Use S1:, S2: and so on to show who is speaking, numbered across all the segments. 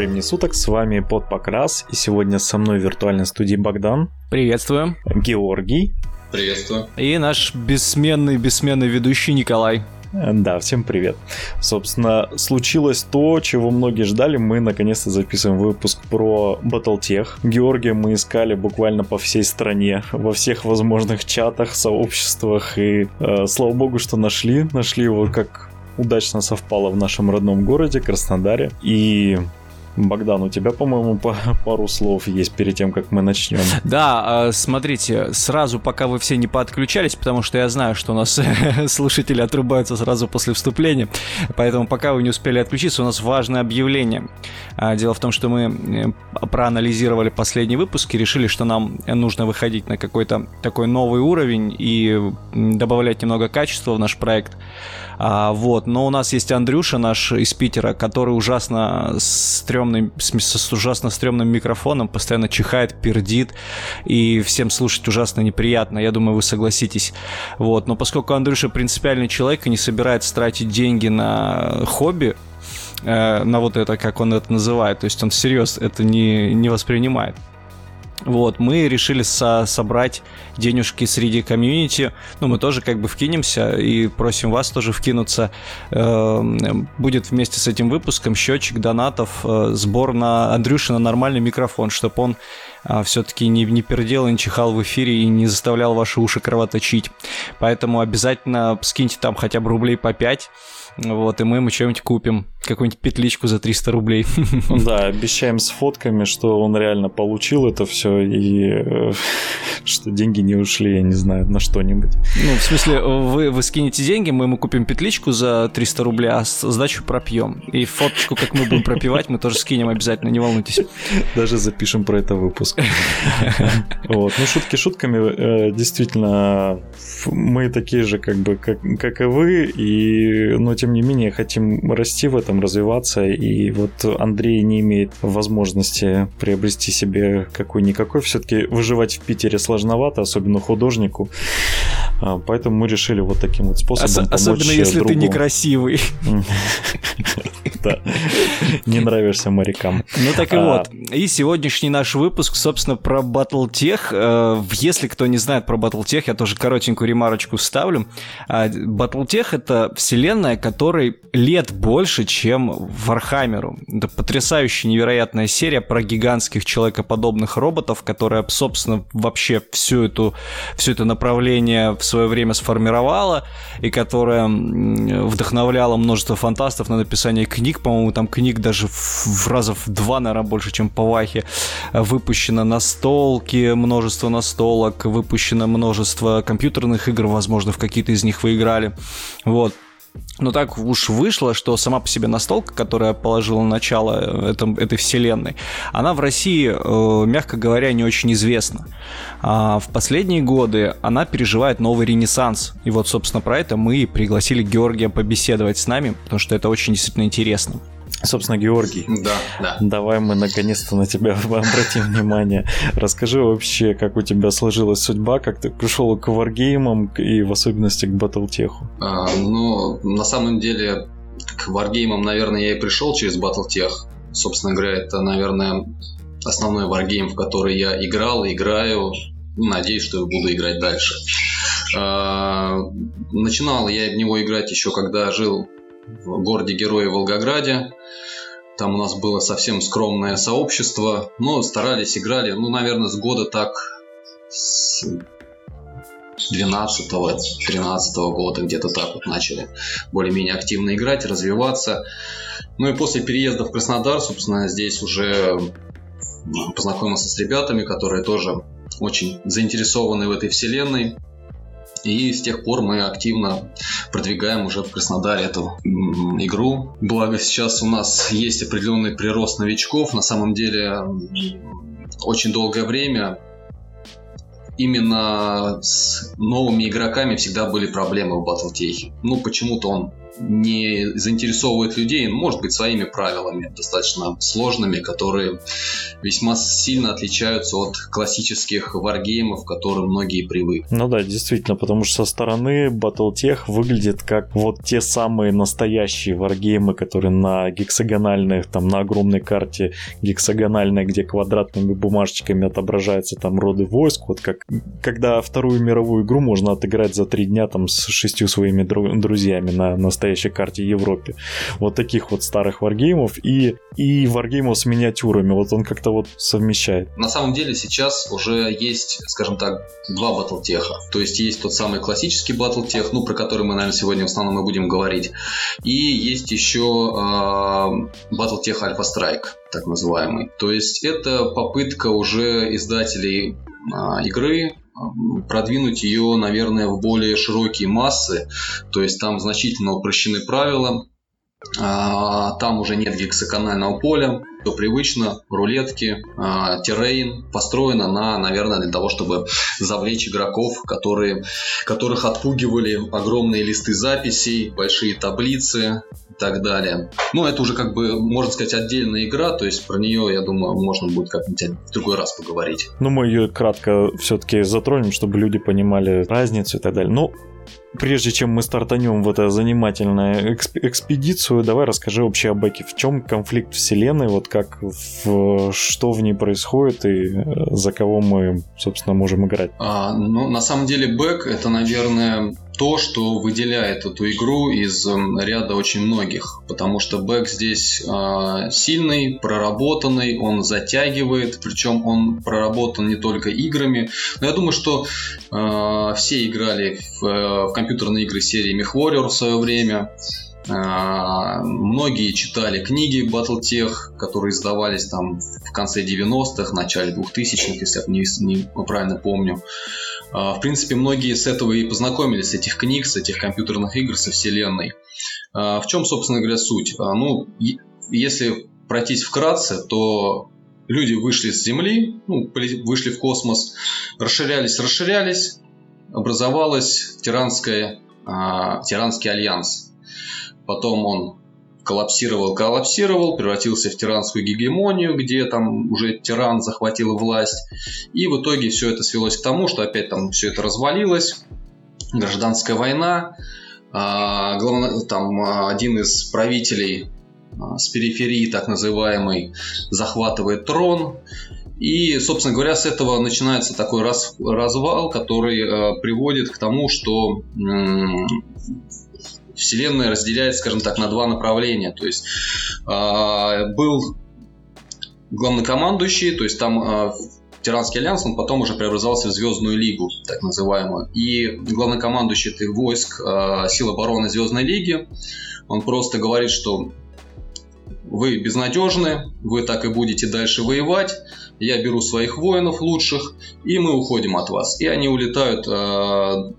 S1: Времени суток, с вами Под Покрас, и сегодня со мной в виртуальной студии Богдан.
S2: Приветствую.
S1: Георгий.
S3: Приветствую.
S2: И наш бессменный, бессменный ведущий Николай.
S1: Да, всем привет. Собственно, случилось то, чего многие ждали. Мы наконец-то записываем выпуск про Battletech. Георгия мы искали буквально по всей стране, во всех возможных чатах, сообществах. И э, слава богу, что нашли. Нашли его как удачно совпало в нашем родном городе, Краснодаре. И Богдан, у тебя, по-моему, пару слов есть перед тем, как мы начнем.
S2: Да, а, смотрите, сразу, пока вы все не подключались, потому что я знаю, что у нас слушатели отрубаются сразу после вступления, поэтому пока вы не успели отключиться, у нас важное объявление. А, дело в том, что мы э, проанализировали последний выпуск и решили, что нам нужно выходить на какой-то такой новый уровень и добавлять немного качества в наш проект. А, вот, но у нас есть Андрюша наш из Питера, который ужасно стрёмный, с ужасно стрёмным микрофоном, постоянно чихает, пердит, и всем слушать ужасно неприятно. Я думаю, вы согласитесь. Вот, но поскольку Андрюша принципиальный человек и не собирается тратить деньги на хобби, э, на вот это, как он это называет, то есть он всерьез это не, не воспринимает. Вот, мы решили со собрать денежки среди комьюнити. Ну, мы тоже как бы вкинемся и просим вас тоже вкинуться. Э, будет вместе с этим выпуском счетчик донатов, э, сбор на Андрюшина нормальный микрофон, чтобы он э, все-таки не, не пердел, не чихал в эфире и не заставлял ваши уши кровоточить. Поэтому обязательно скиньте там хотя бы рублей по 5 вот, и мы ему что-нибудь купим. Какую-нибудь петличку за 300 рублей.
S1: Да, обещаем с фотками, что он реально получил это все и э, что деньги не ушли, я не знаю, на что-нибудь.
S2: Ну, в смысле, вы, вы скинете деньги, мы ему купим петличку за 300 рублей, а сдачу пропьем. И фоточку, как мы будем пропивать, мы тоже скинем обязательно, не волнуйтесь.
S1: Даже запишем про это выпуск. Вот, ну шутки шутками, э, действительно, мы такие же, как бы, как, как и вы, и, но тем не менее хотим расти в этом, развиваться, и вот Андрей не имеет возможности приобрести себе какой-никакой, все-таки выживать в Питере сложновато, особенно художнику, поэтому мы решили вот таким вот способом Ос-
S2: Особенно если другу. ты некрасивый.
S1: Да, не нравишься морякам.
S2: Ну так и а, вот. И сегодняшний наш выпуск, собственно, про Battletech. Э, если кто не знает про Battletech, я тоже коротенькую ремарочку вставлю. А, Battletech — это вселенная, которой лет больше, чем Вархаммеру. Это потрясающая, невероятная серия про гигантских человекоподобных роботов, которая, собственно, вообще всю эту, все это направление в свое время сформировала, и которая вдохновляла множество фантастов на написание книг, по-моему, там книг даже в, в раза в два, наверное, больше, чем по Вахе, выпущено настолки, множество настолок, выпущено множество компьютерных игр, возможно, в какие-то из них вы играли, вот. Но так уж вышло, что сама по себе настолка, которая положила начало этом, этой вселенной, она в России, э, мягко говоря, не очень известна. А в последние годы она переживает новый ренессанс. И вот, собственно, про это мы пригласили Георгия побеседовать с нами, потому что это очень действительно интересно.
S1: Собственно, Георгий,
S3: да, да.
S1: давай мы наконец-то на тебя обратим внимание. Расскажи вообще, как у тебя сложилась судьба, как ты пришел к варгеймам и в особенности к батлтеху.
S3: А, ну, на самом деле, к варгеймам, наверное, я и пришел через батлтех. Собственно говоря, это, наверное, основной варгейм, в который я играл, играю. Надеюсь, что буду играть дальше. А, начинал я в него играть еще когда жил в городе Герои Волгограде. Там у нас было совсем скромное сообщество, но старались, играли, ну, наверное, с года так с 12 13 года, где-то так вот начали более-менее активно играть, развиваться. Ну и после переезда в Краснодар, собственно, здесь уже познакомился с ребятами, которые тоже очень заинтересованы в этой вселенной. И с тех пор мы активно продвигаем уже в Краснодаре эту игру. Благо сейчас у нас есть определенный прирост новичков. На самом деле очень долгое время именно с новыми игроками всегда были проблемы в Battletech. Ну, почему-то он не заинтересовывает людей, может быть, своими правилами, достаточно сложными, которые весьма сильно отличаются от классических варгеймов, к которым многие привыкли.
S1: Ну да, действительно, потому что со стороны Battletech выглядит как вот те самые настоящие варгеймы, которые на гексагональных, там на огромной карте гексагональной, где квадратными бумажечками отображаются там роды войск, вот как когда вторую мировую игру можно отыграть за три дня там с шестью своими друзьями на настоящей карте Европе. Вот таких вот старых варгеймов и, и варгеймов с миниатюрами. Вот он как-то вот совмещает.
S3: На самом деле сейчас уже есть, скажем так, два батлтеха. То есть есть тот самый классический батлтех, ну, про который мы, наверное, сегодня в основном и будем говорить. И есть еще батлтех Альфа Страйк, так называемый. То есть это попытка уже издателей э, игры продвинуть ее, наверное, в более широкие массы. То есть там значительно упрощены правила, там уже нет гексаконального поля, все привычно, рулетки, э, террейн построено на, наверное, для того, чтобы завлечь игроков, которые, которых отпугивали огромные листы записей, большие таблицы и так далее. Ну, это уже как бы, можно сказать, отдельная игра, то есть про нее, я думаю, можно будет как-нибудь в другой раз поговорить.
S1: Ну, мы ее кратко все-таки затронем, чтобы люди понимали разницу и так далее. Ну, прежде чем мы стартанем в эту занимательную эксп- экспедицию, давай расскажи вообще о Беке. В чем конфликт вселенной, вот как, в, что в ней происходит и э, за кого мы, собственно, можем играть?
S3: А, ну, на самом деле, Бэк это, наверное, то, что выделяет эту игру из эм, ряда очень многих, потому что бэк здесь э, сильный, проработанный, он затягивает, причем он проработан не только играми, но я думаю, что э, все играли в, э, в компьютерные игры серии MechWarrior в свое время, Многие читали книги Battletech, которые издавались там в конце 90-х, начале 2000-х, если я не, не правильно помню. А, в принципе, многие с этого и познакомились, с этих книг, с этих компьютерных игр, со вселенной. А, в чем, собственно говоря, суть? А, ну, если пройтись вкратце, то люди вышли с Земли, ну, вышли в космос, расширялись, расширялись, образовалась тиранская, тиранский альянс. Потом он коллапсировал, коллапсировал, превратился в тиранскую гегемонию, где там уже тиран захватил власть. И в итоге все это свелось к тому, что опять там все это развалилось. Гражданская война. А, главное, там а, один из правителей а, с периферии, так называемый, захватывает трон. И, собственно говоря, с этого начинается такой раз, развал, который э, приводит к тому, что Вселенная разделяется, скажем так, на два направления. То есть э, был главнокомандующий, то есть там э, Тиранский альянс, он потом уже преобразовался в Звездную лигу, так называемую. И главнокомандующий этих войск э, сил обороны Звездной лиги, он просто говорит, что вы безнадежны, вы так и будете дальше воевать, я беру своих воинов лучших, и мы уходим от вас. И они улетают э,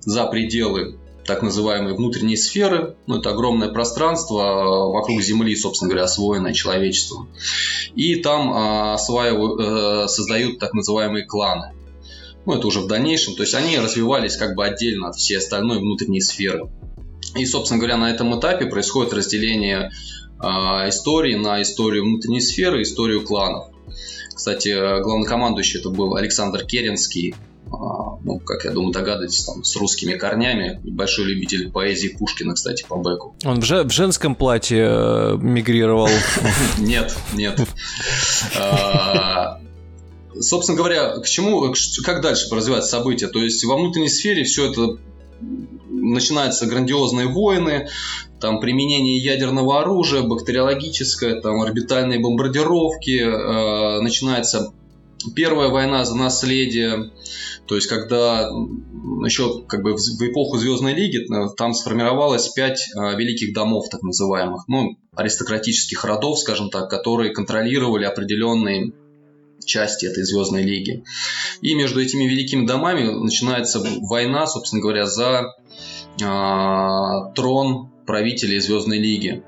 S3: за пределы так называемые внутренние сферы. Ну, это огромное пространство а, вокруг Земли, собственно говоря, освоенное человечеством. И там а, осваивают, э, создают так называемые кланы. Ну, это уже в дальнейшем. То есть они развивались как бы отдельно от всей остальной внутренней сферы. И, собственно говоря, на этом этапе происходит разделение э, истории на историю внутренней сферы и историю кланов. Кстати, главнокомандующий это был Александр Керенский, а, ну, как я думаю, догадываетесь, там, с русскими корнями. Большой любитель поэзии Пушкина, кстати, по бэку.
S2: Он в, же, в женском платье э, мигрировал?
S3: Нет, нет. А, собственно говоря, к чему, как дальше развиваются события? То есть во внутренней сфере все это начинаются грандиозные войны, там применение ядерного оружия, бактериологическое, там орбитальные бомбардировки, э, начинается Первая война за наследие, то есть когда еще как бы в эпоху Звездной Лиги э, там сформировалось пять э, великих домов, так называемых, ну, аристократических родов, скажем так, которые контролировали определенные части этой Звездной Лиги. И между этими великими домами начинается война, собственно говоря, за э, трон правителей Звездной Лиги.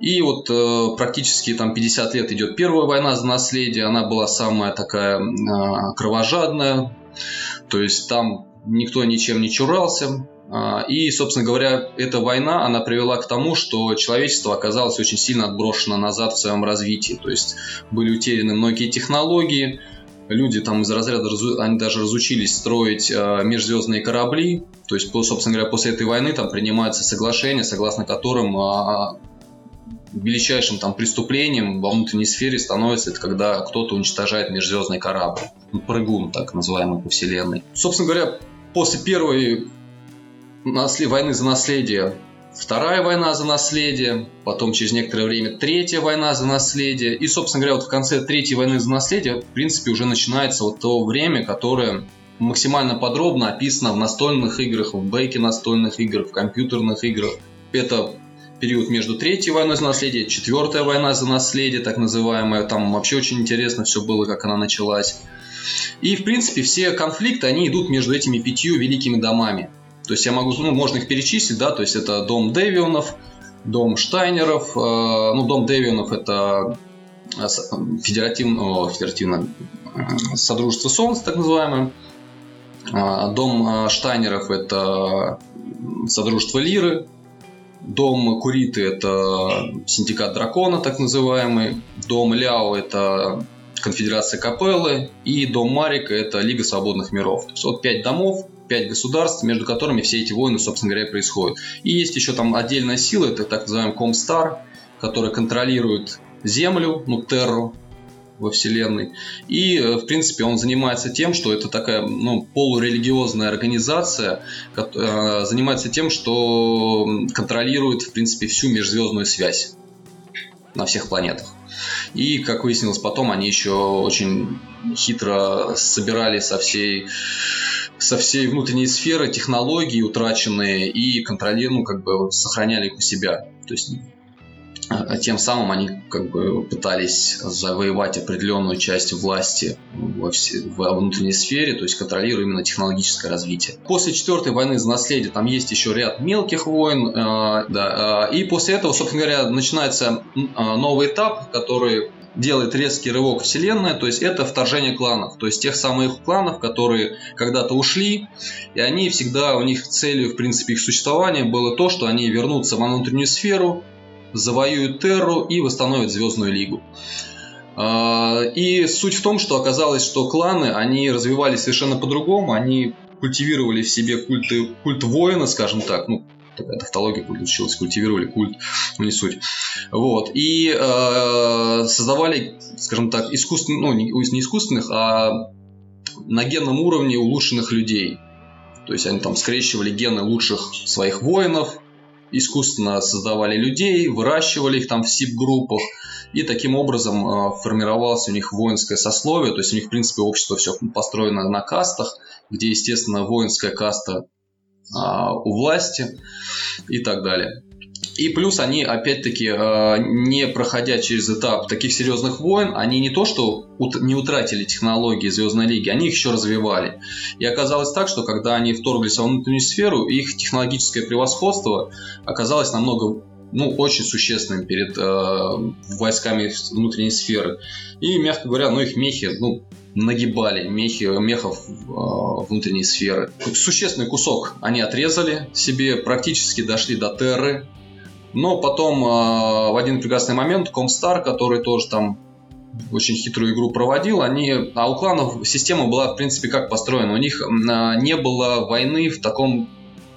S3: И вот э, практически там 50 лет идет первая война за наследие, она была самая такая э, кровожадная, то есть там никто ничем не чурался, А, и, собственно говоря, эта война, она привела к тому, что человечество оказалось очень сильно отброшено назад в своем развитии. То есть были утеряны многие технологии, люди там из разряда, они даже разучились строить э, межзвездные корабли. То есть, собственно говоря, после этой войны там принимаются соглашения, согласно которым величайшим там преступлением во внутренней сфере становится это когда кто-то уничтожает межзвездный корабль. Ну, прыгун, так называемый по вселенной. Собственно говоря, после первой войны за наследие, вторая война за наследие, потом через некоторое время третья война за наследие. И, собственно говоря, вот в конце третьей войны за наследие, в принципе, уже начинается вот то время, которое максимально подробно описано в настольных играх, в бейке настольных игр, в компьютерных играх. Это период между третьей войной за наследие, четвертая война за наследие, так называемая. Там вообще очень интересно все было, как она началась. И, в принципе, все конфликты, они идут между этими пятью великими домами. То есть я могу, ну, можно их перечислить, да, то есть это дом Девионов, дом Штайнеров, э, ну, дом Девионов это э, федеративно, федеративно э, Содружество Солнца, так называемое. Э, дом Штайнеров это Содружество Лиры, Дом Куриты – это синдикат дракона, так называемый. Дом Ляо – это конфедерация Капеллы. И дом Марика – это Лига свободных миров. То есть вот пять домов, пять государств, между которыми все эти войны, собственно говоря, происходят. И есть еще там отдельная сила, это так называемый Комстар, которая контролирует Землю, ну, Терру, во Вселенной. И, э, в принципе, он занимается тем, что это такая ну, полурелигиозная организация, э, занимается тем, что контролирует, в принципе, всю межзвездную связь на всех планетах. И, как выяснилось потом, они еще очень хитро собирали со всей со всей внутренней сферы технологии утраченные и контролировали, ну, как бы сохраняли их у себя. То есть тем самым они как бы пытались завоевать определенную часть власти во, все, во внутренней сфере, то есть контролируя именно технологическое развитие. После четвертой войны за наследие там есть еще ряд мелких войн, э, да, э, и после этого, собственно говоря, начинается э, новый этап, который делает резкий рывок вселенная, то есть это вторжение кланов, то есть тех самых кланов, которые когда-то ушли, и они всегда, у них целью, в принципе, их существования было то, что они вернутся во внутреннюю сферу, завоюют Терру и восстановят Звездную Лигу. А, и суть в том, что оказалось, что кланы, они развивались совершенно по-другому, они культивировали в себе культы, культ воина, скажем так, ну, такая тавтология получилась, культивировали культ, ну не суть. Вот. И э, создавали, скажем так, искусственных, ну не, не искусственных, а на генном уровне улучшенных людей. То есть они там скрещивали гены лучших своих воинов, искусственно создавали людей, выращивали их там в СИП-группах, и таким образом э, формировалось у них воинское сословие, то есть у них, в принципе, общество все построено на кастах, где, естественно, воинская каста э, у власти и так далее. И плюс они, опять-таки, э, не проходя через этап таких серьезных войн, они не то что не утратили технологии Звездной Лиги, они их еще развивали. И оказалось так, что когда они вторглись во внутреннюю сферу, их технологическое превосходство оказалось намного ну, очень существенным перед э, войсками внутренней сферы. И, мягко говоря, ну, их мехи, ну, нагибали мехи, мехов э, внутренней сферы. Существенный кусок они отрезали себе, практически дошли до Терры, но потом э, в один прекрасный момент Комстар, который тоже там очень хитрую игру проводил, они, а у кланов система была, в принципе, как построена. У них э, не было войны в таком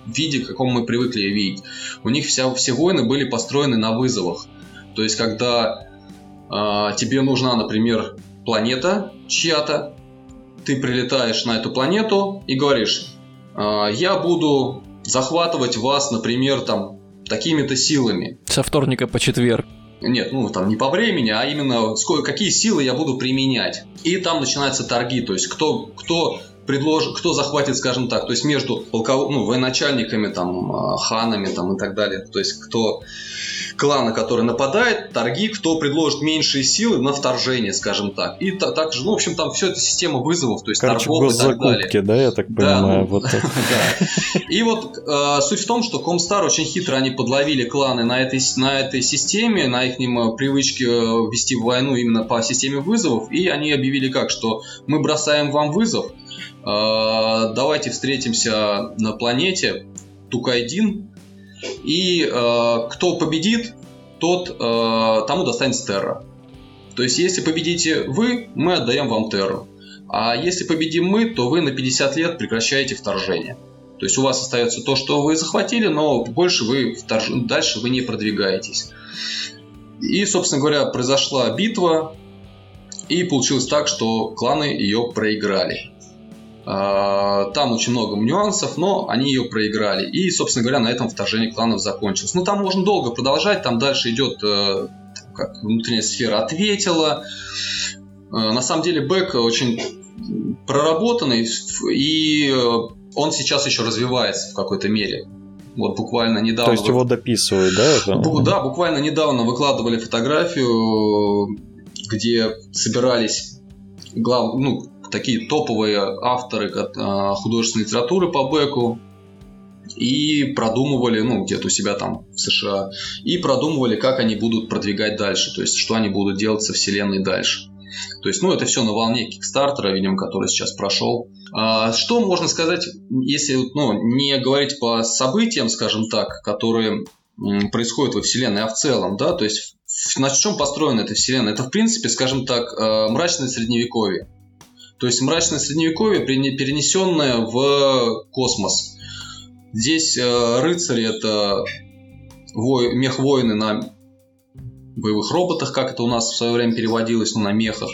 S3: виде, каком мы привыкли видеть. У них вся, все войны были построены на вызовах. То есть, когда э, тебе нужна, например, планета чья-то, ты прилетаешь на эту планету и говоришь, э, я буду захватывать вас, например, там такими-то силами.
S2: Со вторника по четверг.
S3: Нет, ну там не по времени, а именно сколько, какие силы я буду применять. И там начинаются торги, то есть кто, кто предложит, кто захватит, скажем так, то есть между полков... ну, военачальниками, там, а, ханами там, и так далее, то есть кто клана, который нападает, торги, кто предложит меньшие силы на вторжение, скажем так. И та, также, ну, в общем, там все это система вызовов, то есть
S1: Короче, торгов и так далее. да, я так понимаю. Да, ну, вот
S3: И вот э, суть в том, что Комстар очень хитро они подловили кланы на этой, на этой системе, на их э, привычке э, вести войну именно по системе вызовов, и они объявили как, что мы бросаем вам вызов, давайте встретимся на планете, Тукайдин. И э, кто победит, тот э, тому достанется Терра. То есть, если победите вы, мы отдаем вам Терру. А если победим мы, то вы на 50 лет прекращаете вторжение. То есть у вас остается то, что вы захватили, но больше вы вторж... дальше вы не продвигаетесь. И, собственно говоря, произошла битва, и получилось так, что кланы ее проиграли. А, там очень много нюансов, но они ее проиграли. И, собственно говоря, на этом вторжение кланов закончилось. Ну, там можно долго продолжать, там дальше идет э, как внутренняя сфера ответила. Э, на самом деле, бэк очень проработанный, и он сейчас еще развивается в какой-то мере. Вот буквально недавно...
S1: То есть его дописывают, да? Это?
S3: Да, буквально недавно выкладывали фотографию, где собирались глав... ну, такие топовые авторы а, художественной литературы по Беку и продумывали, ну, где-то у себя там в США, и продумывали, как они будут продвигать дальше, то есть, что они будут делать со вселенной дальше. То есть, ну, это все на волне Кикстартера, видимо, который сейчас прошел. А, что можно сказать, если ну, не говорить по событиям, скажем так, которые происходят во Вселенной, а в целом, да, то есть на чем построена эта Вселенная? Это, в принципе, скажем так, э, мрачное средневековье. То есть мрачное средневековье, перенесенное в космос. Здесь э, рыцари это вой, мех-воины на боевых роботах, как это у нас в свое время переводилось, ну, на мехах.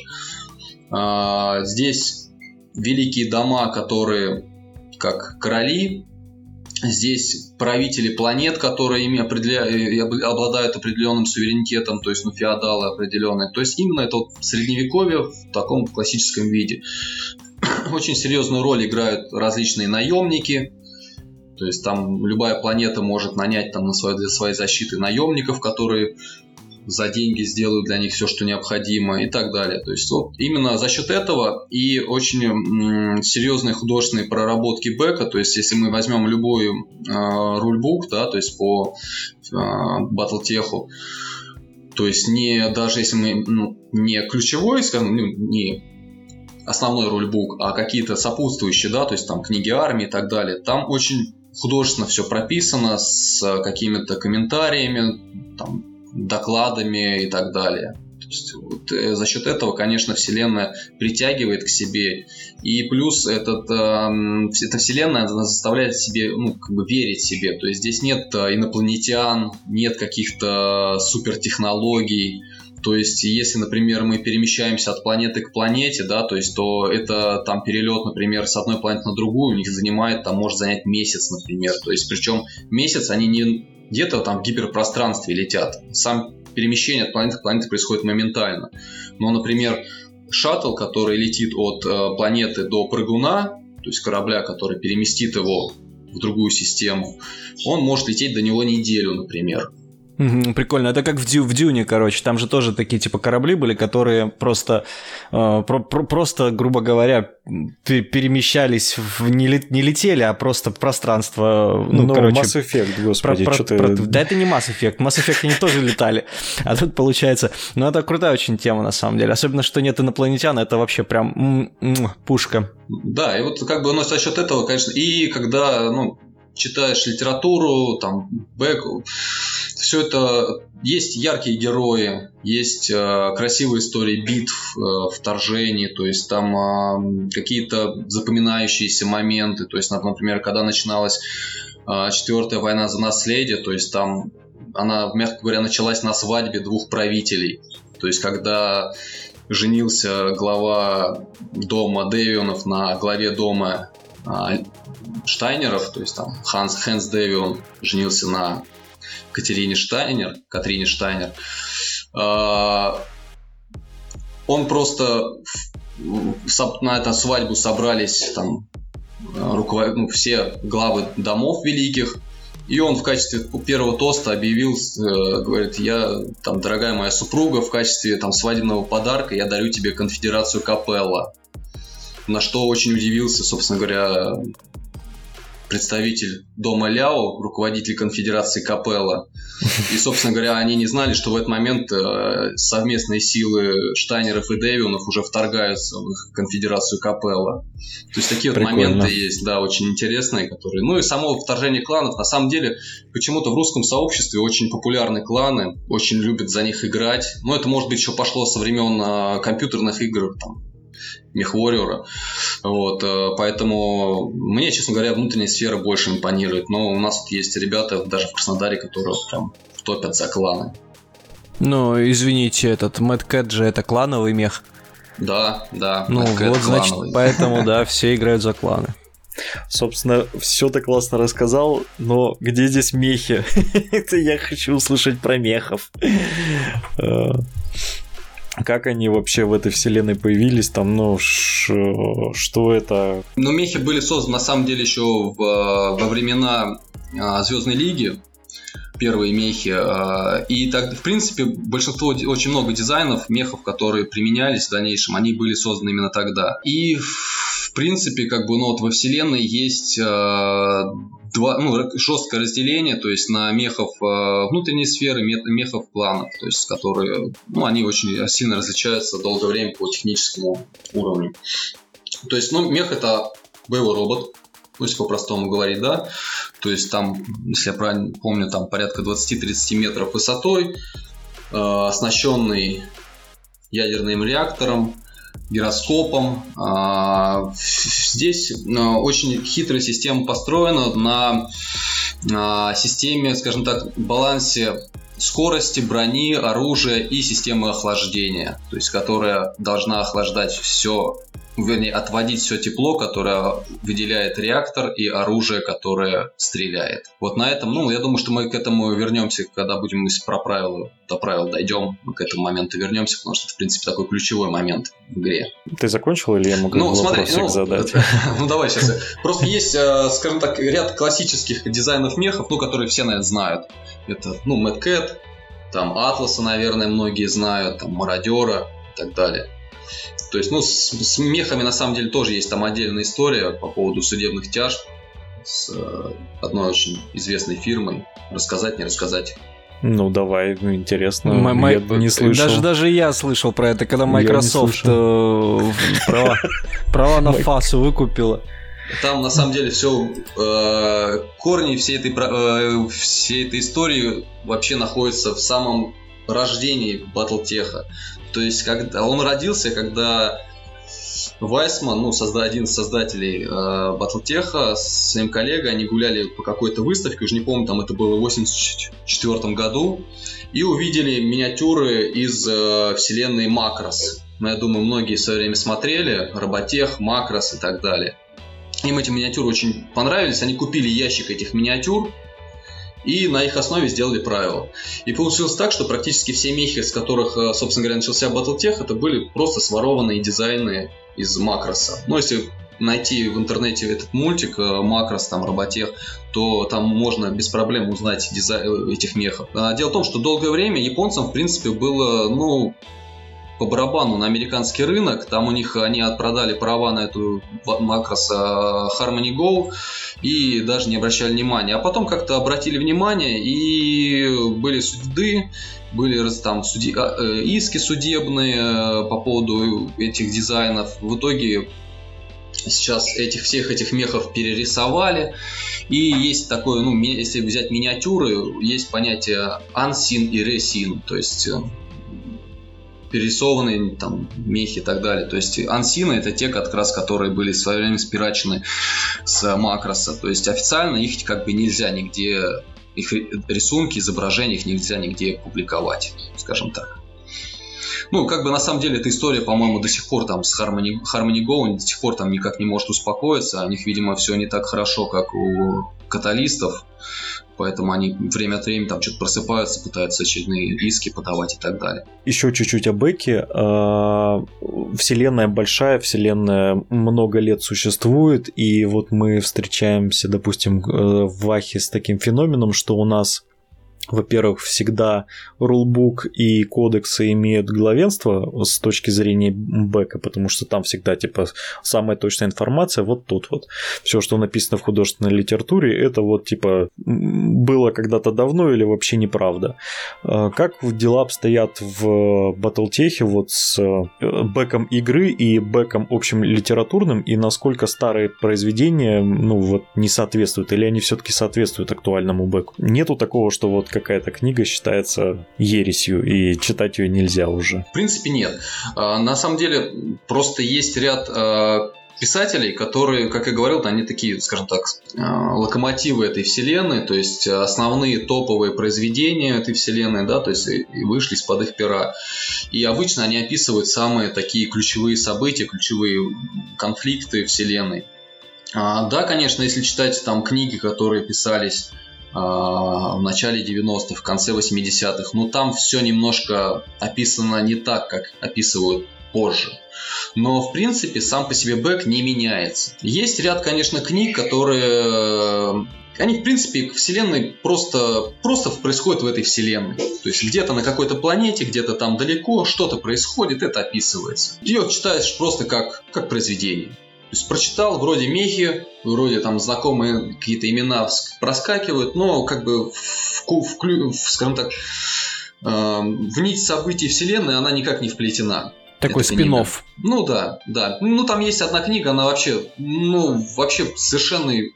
S3: А, здесь великие дома, которые как короли, Здесь правители планет, которые ими определя... обладают определенным суверенитетом, то есть ну, феодалы определенные. То есть именно это вот средневековье в таком классическом виде. Очень серьезную роль играют различные наемники. То есть там любая планета может нанять там на свою, для своей защиты наемников, которые за деньги сделают для них все, что необходимо и так далее. То есть вот именно за счет этого и очень серьезные художественные проработки бэка, то есть если мы возьмем любой э, рульбук, да, то есть по э, Battletech, то есть не даже если мы ну, не ключевой, скажем, ну, не основной рульбук, а какие-то сопутствующие, да, то есть там книги армии и так далее, там очень художественно все прописано с какими-то комментариями, там, докладами и так далее. То есть, вот, э, за счет этого, конечно, Вселенная притягивает к себе. И плюс этот, э, эта Вселенная она заставляет себе, ну, как бы верить себе. То есть здесь нет э, инопланетян, нет каких-то супертехнологий. То есть, если, например, мы перемещаемся от планеты к планете, да, то есть, то это там перелет, например, с одной планеты на другую у них занимает, там может занять месяц, например. То есть, причем месяц они не где-то там в гиперпространстве летят. Сам перемещение от планеты к планете происходит моментально. Но, например, шаттл, который летит от э, планеты до прыгуна, то есть корабля, который переместит его в другую систему, он может лететь до него неделю, например.
S2: Прикольно. Это как в, Дю, в Дюне, короче. Там же тоже такие типа корабли были, которые просто, э, про, про, просто, грубо говоря, перемещались, в, не, не летели, а просто в пространство.
S1: Ну, ну короче, Mass Effect, господи,
S2: про, про, про, Да это не Mass Effect. Mass Effect они тоже летали. А тут получается... Ну, это крутая очень тема, на самом деле. Особенно, что нет инопланетян, это вообще прям пушка.
S3: Да, и вот как бы у нас за счет этого, конечно, и когда, ну, читаешь литературу, там, бэк, все это есть яркие герои, есть э, красивые истории битв, э, вторжений, то есть там э, какие-то запоминающиеся моменты, то есть, например, когда начиналась э, четвертая война за наследие, то есть там она, мягко говоря, началась на свадьбе двух правителей, то есть когда женился глава дома Дэвионов на главе дома Штайнеров, то есть там Ханс Хэнс Дэвион женился на Катерине Штайнер, Катрине Штайнер. А, он просто на эту свадьбу собрались там руковод... ну, все главы домов великих, и он в качестве первого тоста объявил, э, говорит, я, там, дорогая моя супруга, в качестве там свадебного подарка я дарю тебе конфедерацию Капелла. На что очень удивился, собственно говоря, представитель дома Ляо, руководитель конфедерации Капелла. И, собственно говоря, они не знали, что в этот момент э, совместные силы Штайнеров и Дэвионов уже вторгаются в их конфедерацию Капелла. То есть такие вот моменты есть, да, очень интересные, которые... Ну и само вторжение кланов, на самом деле, почему-то в русском сообществе очень популярны кланы, очень любят за них играть. Но это, может быть, еще пошло со времен э, компьютерных игр, там, Мехвориора. Вот, э, поэтому мне, честно говоря, внутренняя сфера больше импонирует. Но у нас тут есть ребята даже в Краснодаре, которые прям топят за кланы.
S2: Ну, извините, этот Мэтт Кэт же это клановый мех.
S3: Да, да.
S2: Ну вот, клановый. значит, поэтому, да, все играют за кланы.
S1: Собственно, все ты классно рассказал, но где здесь мехи? Это я хочу услышать про мехов. Э, как они вообще в этой вселенной появились, там, ну, ш, что это?
S3: Ну, мехи были созданы, на самом деле, еще в, во времена а, Звездной Лиги, первые мехи. А, и так, в принципе, большинство, очень много дизайнов, мехов, которые применялись в дальнейшем, они были созданы именно тогда. И, в принципе, как бы, ну, вот во вселенной есть два, ну, жесткое разделение, то есть на мехов э, внутренней сферы, мехов планов, то есть которые, ну, они очень сильно различаются долгое время по техническому уровню. То есть, ну, мех это боевой робот, то есть по-простому говорить, да, то есть там, если я правильно помню, там порядка 20-30 метров высотой, э, оснащенный ядерным реактором, гироскопом. А, здесь а, очень хитрая система построена на а, системе, скажем так, балансе скорости, брони, оружия и системы охлаждения, то есть которая должна охлаждать все вернее, отводить все тепло, которое выделяет реактор и оружие, которое стреляет. Вот на этом, ну, я думаю, что мы к этому вернемся, когда будем про правила, до правил дойдем, мы к этому моменту вернемся, потому что это, в принципе, такой ключевой момент в игре.
S1: Ты закончил или я могу ну, смотри, ну, задать?
S3: Ну, давай сейчас. Просто есть, э, скажем так, ряд классических дизайнов мехов, ну, которые все, наверное, знают. Это, ну, Mad Cat, там Атласа, наверное, многие знают, там Мародера и так далее. То есть, ну, с, с мехами на самом деле тоже есть там отдельная история по поводу судебных тяжб с э, одной очень известной фирмой. Рассказать, не рассказать.
S1: Ну давай, ну, интересно. М- я не слышал.
S2: Даже даже я слышал про это, когда Microsoft э, права, права на фасу выкупила.
S3: Там на самом деле все э, корни всей этой э, всей этой истории вообще находятся в самом рождении Батлтеха. То есть, когда он родился, когда Вайсман, ну, созда, один из создателей э, Батлтеха, с своим коллегой, они гуляли по какой-то выставке, уже не помню, там это было в 84 году, и увидели миниатюры из э, вселенной Макрос. Ну, я думаю, многие в свое время смотрели, Роботех, Макрос и так далее. Им эти миниатюры очень понравились, они купили ящик этих миниатюр, и на их основе сделали правила. И получилось так, что практически все мехи, с которых, э, собственно говоря, начался Battletech, это были просто сворованные дизайны из макроса. Ну, если найти в интернете этот мультик э, Макрос, там, Роботех, то там можно без проблем узнать дизайн этих мехов. А дело в том, что долгое время японцам, в принципе, было, ну, по барабану на американский рынок. Там у них они отпродали права на эту макрос Harmony Go и даже не обращали внимания. А потом как-то обратили внимание и были суды, были там суди... А, э, иски судебные э, по поводу этих дизайнов. В итоге сейчас этих всех этих мехов перерисовали. И есть такое, ну, если взять миниатюры, есть понятие unseen и resin. То есть э, перерисованные там мехи и так далее. То есть ансины это те, как раз которые были в свое время спирачены с макроса. То есть официально их как бы нельзя нигде, их рисунки, изображения их нельзя нигде публиковать, скажем так. Ну, как бы на самом деле эта история, по-моему, до сих пор там с Harmony, Harmony Go до сих пор там никак не может успокоиться. У них, видимо, все не так хорошо, как у каталистов. Поэтому они время от времени там что-то просыпаются, пытаются очередные иски подавать и так далее.
S1: Еще чуть-чуть о Беке. А, вселенная большая, вселенная много лет существует, и вот мы встречаемся, допустим, э, в Вахе с таким феноменом, что у нас во-первых, всегда рулбук и кодексы имеют главенство с точки зрения бэка, потому что там всегда, типа, самая точная информация вот тут вот. Все, что написано в художественной литературе, это вот, типа, было когда-то давно или вообще неправда. А как дела обстоят в Батлтехе вот с э, бэком игры и бэком общим литературным, и насколько старые произведения, ну, вот, не соответствуют, или они все-таки соответствуют актуальному бэку? Нету такого, что вот какая-то книга считается ересью, и читать ее нельзя уже.
S3: В принципе, нет. А, на самом деле, просто есть ряд а, писателей, которые, как я говорил, они такие, скажем так, а, локомотивы этой вселенной, то есть основные топовые произведения этой вселенной, да, то есть и вышли из-под их пера. И обычно они описывают самые такие ключевые события, ключевые конфликты вселенной. Да, конечно, если читать там книги, которые писались а, в начале 90-х, в конце 80-х. Но там все немножко описано не так, как описывают позже. Но, в принципе, сам по себе бэк не меняется. Есть ряд, конечно, книг, которые они, в принципе, к Вселенной просто, просто происходят в этой Вселенной. То есть где-то на какой-то планете, где-то там далеко что-то происходит, это описывается. Ее читаешь просто как, как произведение. То есть прочитал, вроде мехи, вроде там знакомые какие-то имена проскакивают, но как бы в, в, в скажем так, э, в нить событий вселенной она никак не вплетена.
S2: Такой спин -офф.
S3: Ну да, да. Ну там есть одна книга, она вообще, ну вообще совершенный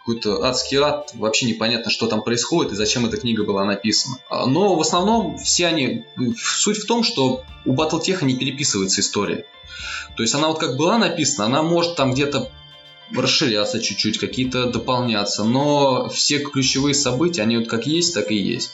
S3: какой-то адский ад, вообще непонятно, что там происходит и зачем эта книга была написана. А, но в основном все они... Суть в том, что у Battletech не переписывается история. То есть она вот как была написана, она может там где-то расширяться чуть-чуть, какие-то дополняться, но все ключевые события, они вот как есть, так и есть.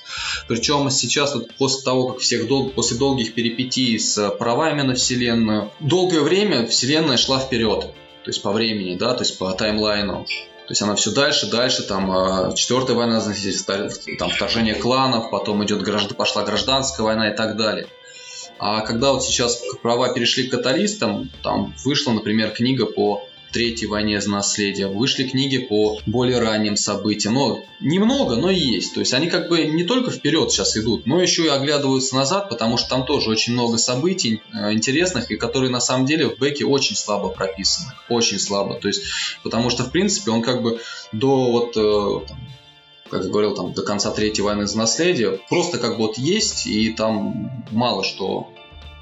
S3: Причем сейчас вот после того, как всех дол... после долгих перипетий с правами на Вселенную, долгое время Вселенная шла вперед, то есть по времени, да, то есть по таймлайну. То есть она все дальше, дальше, там а, четвертая война, там вторжение кланов, потом идет пошла гражданская война и так далее. А когда вот сейчас права перешли к каталистам, там вышла, например, книга по Третьей войне за наследие, вышли книги по более ранним событиям. Но немного, но есть. То есть они как бы не только вперед сейчас идут, но еще и оглядываются назад, потому что там тоже очень много событий э, интересных, и которые на самом деле в Беке очень слабо прописаны. Очень слабо. То есть, потому что, в принципе, он как бы до вот э, как я говорил, там, до конца Третьей войны за наследие, просто как бы вот есть, и там мало что,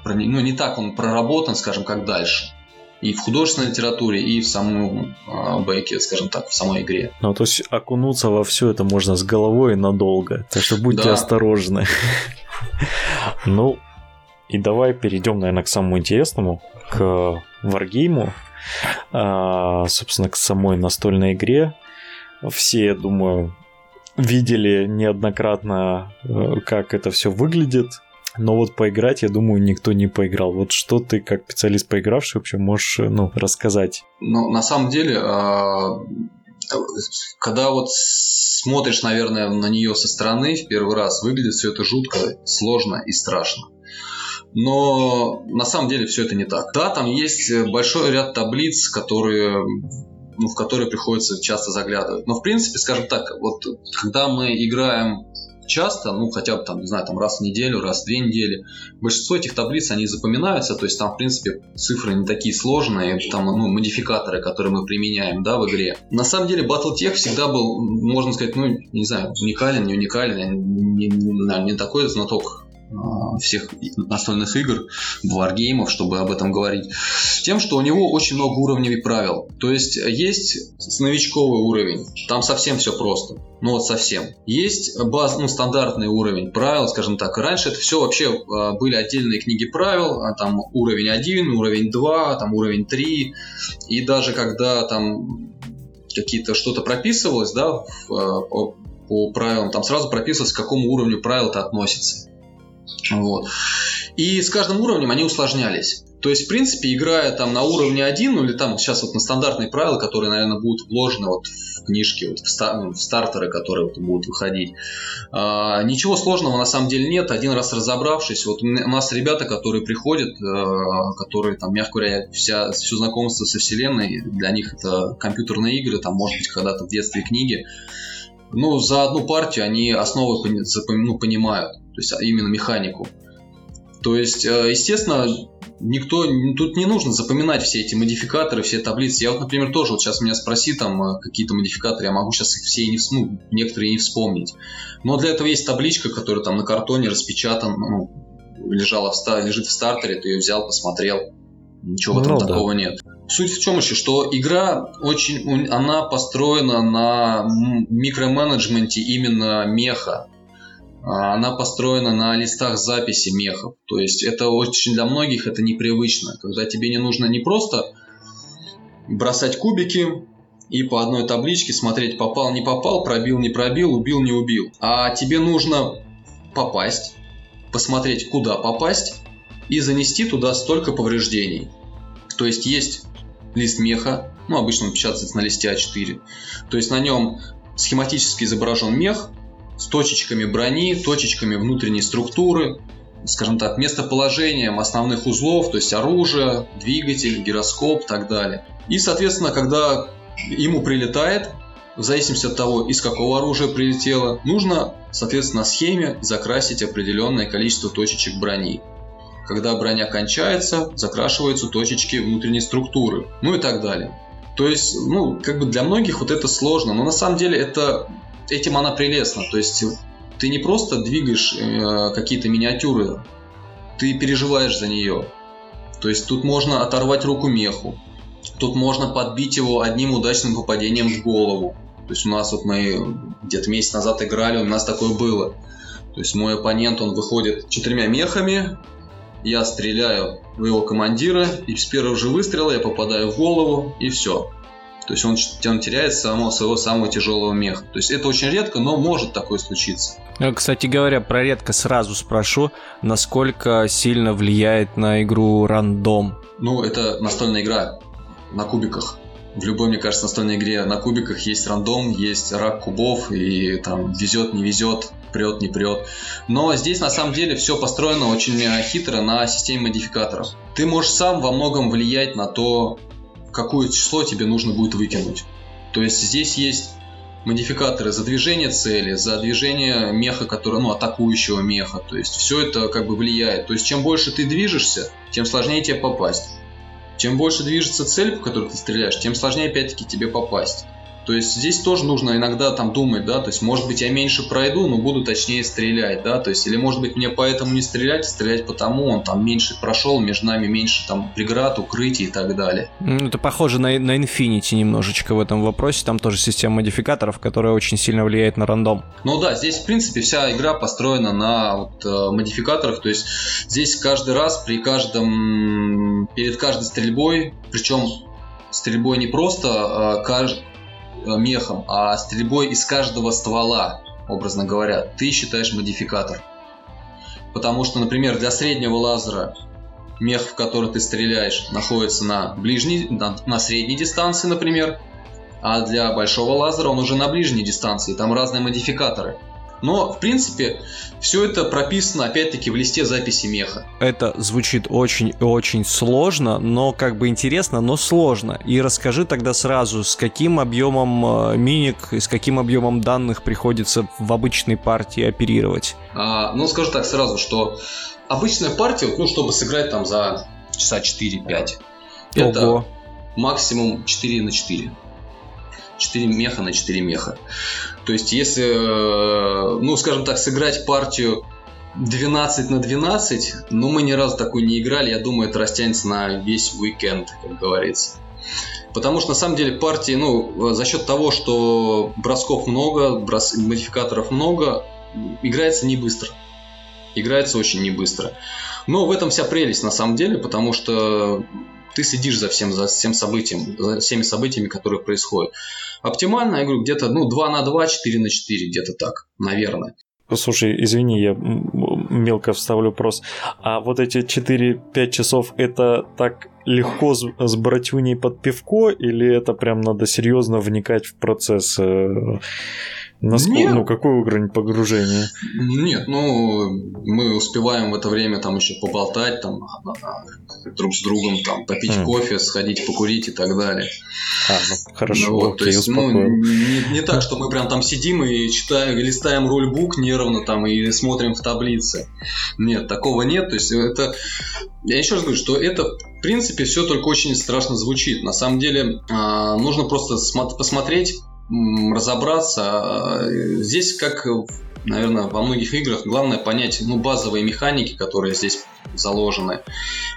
S3: ну, не так он проработан, скажем, как дальше. И в художественной литературе, и в самом э, бэке, скажем так, в самой игре.
S1: Ну, то есть окунуться во все это можно с головой надолго. Так что будьте да. осторожны. Ну, и давай перейдем, наверное, к самому интересному, к варгейму. А, собственно, к самой настольной игре. Все, я думаю, видели неоднократно, э, как это все выглядит. Но вот поиграть, я думаю, никто не поиграл. Вот что ты, как специалист поигравший, вообще можешь э, ну, рассказать?
S3: Ну, на самом деле, а, когда вот смотришь, наверное, на нее со стороны в первый раз, выглядит все это жутко, сложно и страшно. Но на самом деле все это не так. Да, там есть большой ряд таблиц, которые ну, в которые приходится часто заглядывать. Но, в принципе, скажем так, вот когда мы играем часто, ну, хотя бы там, не знаю, там раз в неделю, раз в две недели, большинство этих таблиц, они запоминаются, то есть там, в принципе, цифры не такие сложные, там, ну, модификаторы, которые мы применяем, да, в игре. На самом деле, Battletech всегда был, можно сказать, ну, не знаю, уникален, не уникален, не, не, не такой знаток всех настольных игр, варгеймов, чтобы об этом говорить, тем, что у него очень много уровней правил. То есть есть новичковый уровень, там совсем все просто. Ну вот совсем. Есть баз, ну, стандартный уровень правил, скажем так. Раньше это все вообще а, были отдельные книги правил, а там уровень 1, уровень 2, там уровень 3. И даже когда там какие-то что-то прописывалось, да, по, по правилам, там сразу прописывалось, к какому уровню правил это относится. Вот. И с каждым уровнем они усложнялись. То есть, в принципе, играя там на уровне 1, ну или там сейчас вот на стандартные правила, которые, наверное, будут вложены вот в книжки, вот в, стар, ну, в стартеры, которые вот будут выходить, а, ничего сложного на самом деле нет. Один раз разобравшись, вот у нас ребята, которые приходят, а, которые там, мягко говоря, вся, все знакомство со вселенной, для них это компьютерные игры, там, может быть, когда-то в детстве книги, ну, за одну партию они основы ну, понимают, то есть именно механику. То есть, э, естественно, никто, тут не нужно запоминать все эти модификаторы, все таблицы. Я вот, например, тоже, вот сейчас меня спроси там э, какие-то модификаторы, я могу сейчас их все и не, ну, некоторые не вспомнить. Но для этого есть табличка, которая там на картоне распечатана, ну, лежала в, лежит в стартере, ты ее взял, посмотрел. Ничего в этом ну, такого да. нет. Суть в чем еще, что игра очень, она построена на микроменеджменте именно меха. А, она построена на листах записи мехов. То есть это очень для многих это непривычно, когда тебе не нужно не просто бросать кубики и по одной табличке смотреть попал, не попал, пробил, не пробил, убил, не убил. А тебе нужно попасть, посмотреть, куда попасть и занести туда столько повреждений. То есть есть лист меха, ну обычно он печатается на листе А4. То есть на нем схематически изображен мех, с точечками брони, точечками внутренней структуры, скажем так, местоположением основных узлов, то есть оружие, двигатель, гироскоп и так далее. И, соответственно, когда ему прилетает, в зависимости от того, из какого оружия прилетело, нужно, соответственно, на схеме закрасить определенное количество точечек брони. Когда броня кончается, закрашиваются точечки внутренней структуры, ну и так далее. То есть, ну, как бы для многих вот это сложно, но на самом деле это этим она прелестна. То есть ты не просто двигаешь э, какие-то миниатюры, ты переживаешь за нее. То есть тут можно оторвать руку меху, тут можно подбить его одним удачным попадением в голову. То есть у нас вот мы где-то месяц назад играли, у нас такое было. То есть мой оппонент, он выходит четырьмя мехами, я стреляю в его командира, и с первого же выстрела я попадаю в голову, и все. То есть он, он теряет самого своего самого тяжелого меха. То есть это очень редко, но может такое случиться.
S2: Э, кстати говоря, про редко сразу спрошу, насколько сильно влияет на игру рандом?
S3: Ну, это настольная игра на кубиках. В любой, мне кажется, настольной игре на кубиках есть рандом, есть рак кубов, и там везет, не везет, прет, не прет. Но здесь на самом деле все построено очень хитро на системе модификаторов. Ты можешь сам во многом влиять на то, какое число тебе нужно будет выкинуть. То есть здесь есть модификаторы за движение цели, за движение меха, который, ну, атакующего меха. То есть все это как бы влияет. То есть чем больше ты движешься, тем сложнее тебе попасть. Чем больше движется цель, по которой ты стреляешь, тем сложнее опять-таки тебе попасть. То есть здесь тоже нужно иногда там думать, да, то есть может быть я меньше пройду, но буду точнее стрелять, да, то есть или может быть мне поэтому не стрелять, а стрелять потому, он там меньше прошел, между нами меньше там преград, укрытий и так далее.
S2: Ну, это похоже на, на Infinity немножечко в этом вопросе, там тоже система модификаторов, которая очень сильно влияет на рандом.
S3: Ну да, здесь в принципе вся игра построена на вот, э, модификаторах, то есть здесь каждый раз при каждом, перед каждой стрельбой, причем стрельбой не просто, а каждый мехом, а стрельбой из каждого ствола, образно говоря, ты считаешь модификатор. Потому что, например, для среднего лазера мех, в который ты стреляешь, находится на ближней, на, на средней дистанции, например, а для большого лазера он уже на ближней дистанции, там разные модификаторы. Но, в принципе, все это прописано, опять-таки, в листе записи меха.
S2: Это звучит очень-очень сложно, но как бы интересно, но сложно. И расскажи тогда сразу, с каким объемом э, миник, с каким объемом данных приходится в обычной партии оперировать?
S3: А, ну, скажу так сразу, что обычная партия, ну, чтобы сыграть там за часа 4-5, это максимум 4 на 4. 4 меха на 4 меха. То есть, если, э, ну, скажем так, сыграть партию 12 на 12, ну, мы ни разу такую не играли, я думаю, это растянется на весь уикенд, как говорится. Потому что на самом деле партии, ну, за счет того, что бросков много, брос... модификаторов много, играется не быстро. Играется очень не быстро. Но в этом вся прелесть на самом деле, потому что ты следишь за всем, за всем событием, за всеми событиями, которые происходят. Оптимально, я говорю, где-то ну, 2 на 2, 4 на 4, где-то так, наверное.
S1: Слушай, извини, я мелко вставлю вопрос. А вот эти 4-5 часов, это так легко с, с братюней под пивко, или это прям надо серьезно вникать в процесс? Насколько, Нет. ну, какой уровень погружения?
S3: Нет, ну, мы успеваем в это время там еще поболтать, там, друг с другом, там, попить mm. кофе, сходить покурить и так далее.
S1: А, ну, хорошо, ну, вот, окей,
S3: то есть, ну, не, не так, что мы прям там сидим и читаем, листаем рульбук нервно там и смотрим в таблице. Нет, такого нет, то есть это... Я еще раз говорю, что это, в принципе, все только очень страшно звучит. На самом деле, а, нужно просто посмотреть разобраться. Здесь, как, наверное, во многих играх, главное понять ну, базовые механики, которые здесь заложены.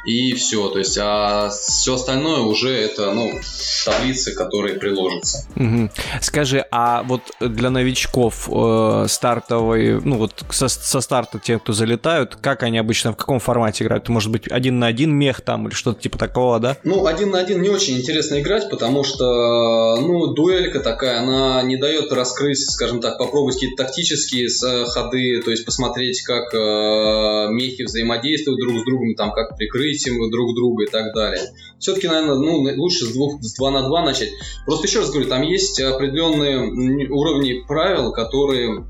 S3: И все. То есть, а все остальное уже это, ну, таблицы, которые приложатся.
S2: Угу. Скажи, а вот для новичков э, стартовые, ну вот со, со старта те, кто залетают, как они обычно, в каком формате играют? Может быть, один на один мех там или что-то типа такого, да?
S3: Ну, один на один не очень интересно играть, потому что, ну, дуэлька такая, она не дает раскрыть, скажем так, попробовать какие-то тактические э, ходы, то есть посмотреть, как э, мехи взаимодействуют друг с другом, там, как прикрыть им друг друга и так далее. Все-таки, наверное, ну, лучше с двух, с 2 на 2 начать. Просто еще раз говорю, там есть определенные уровни правил, которые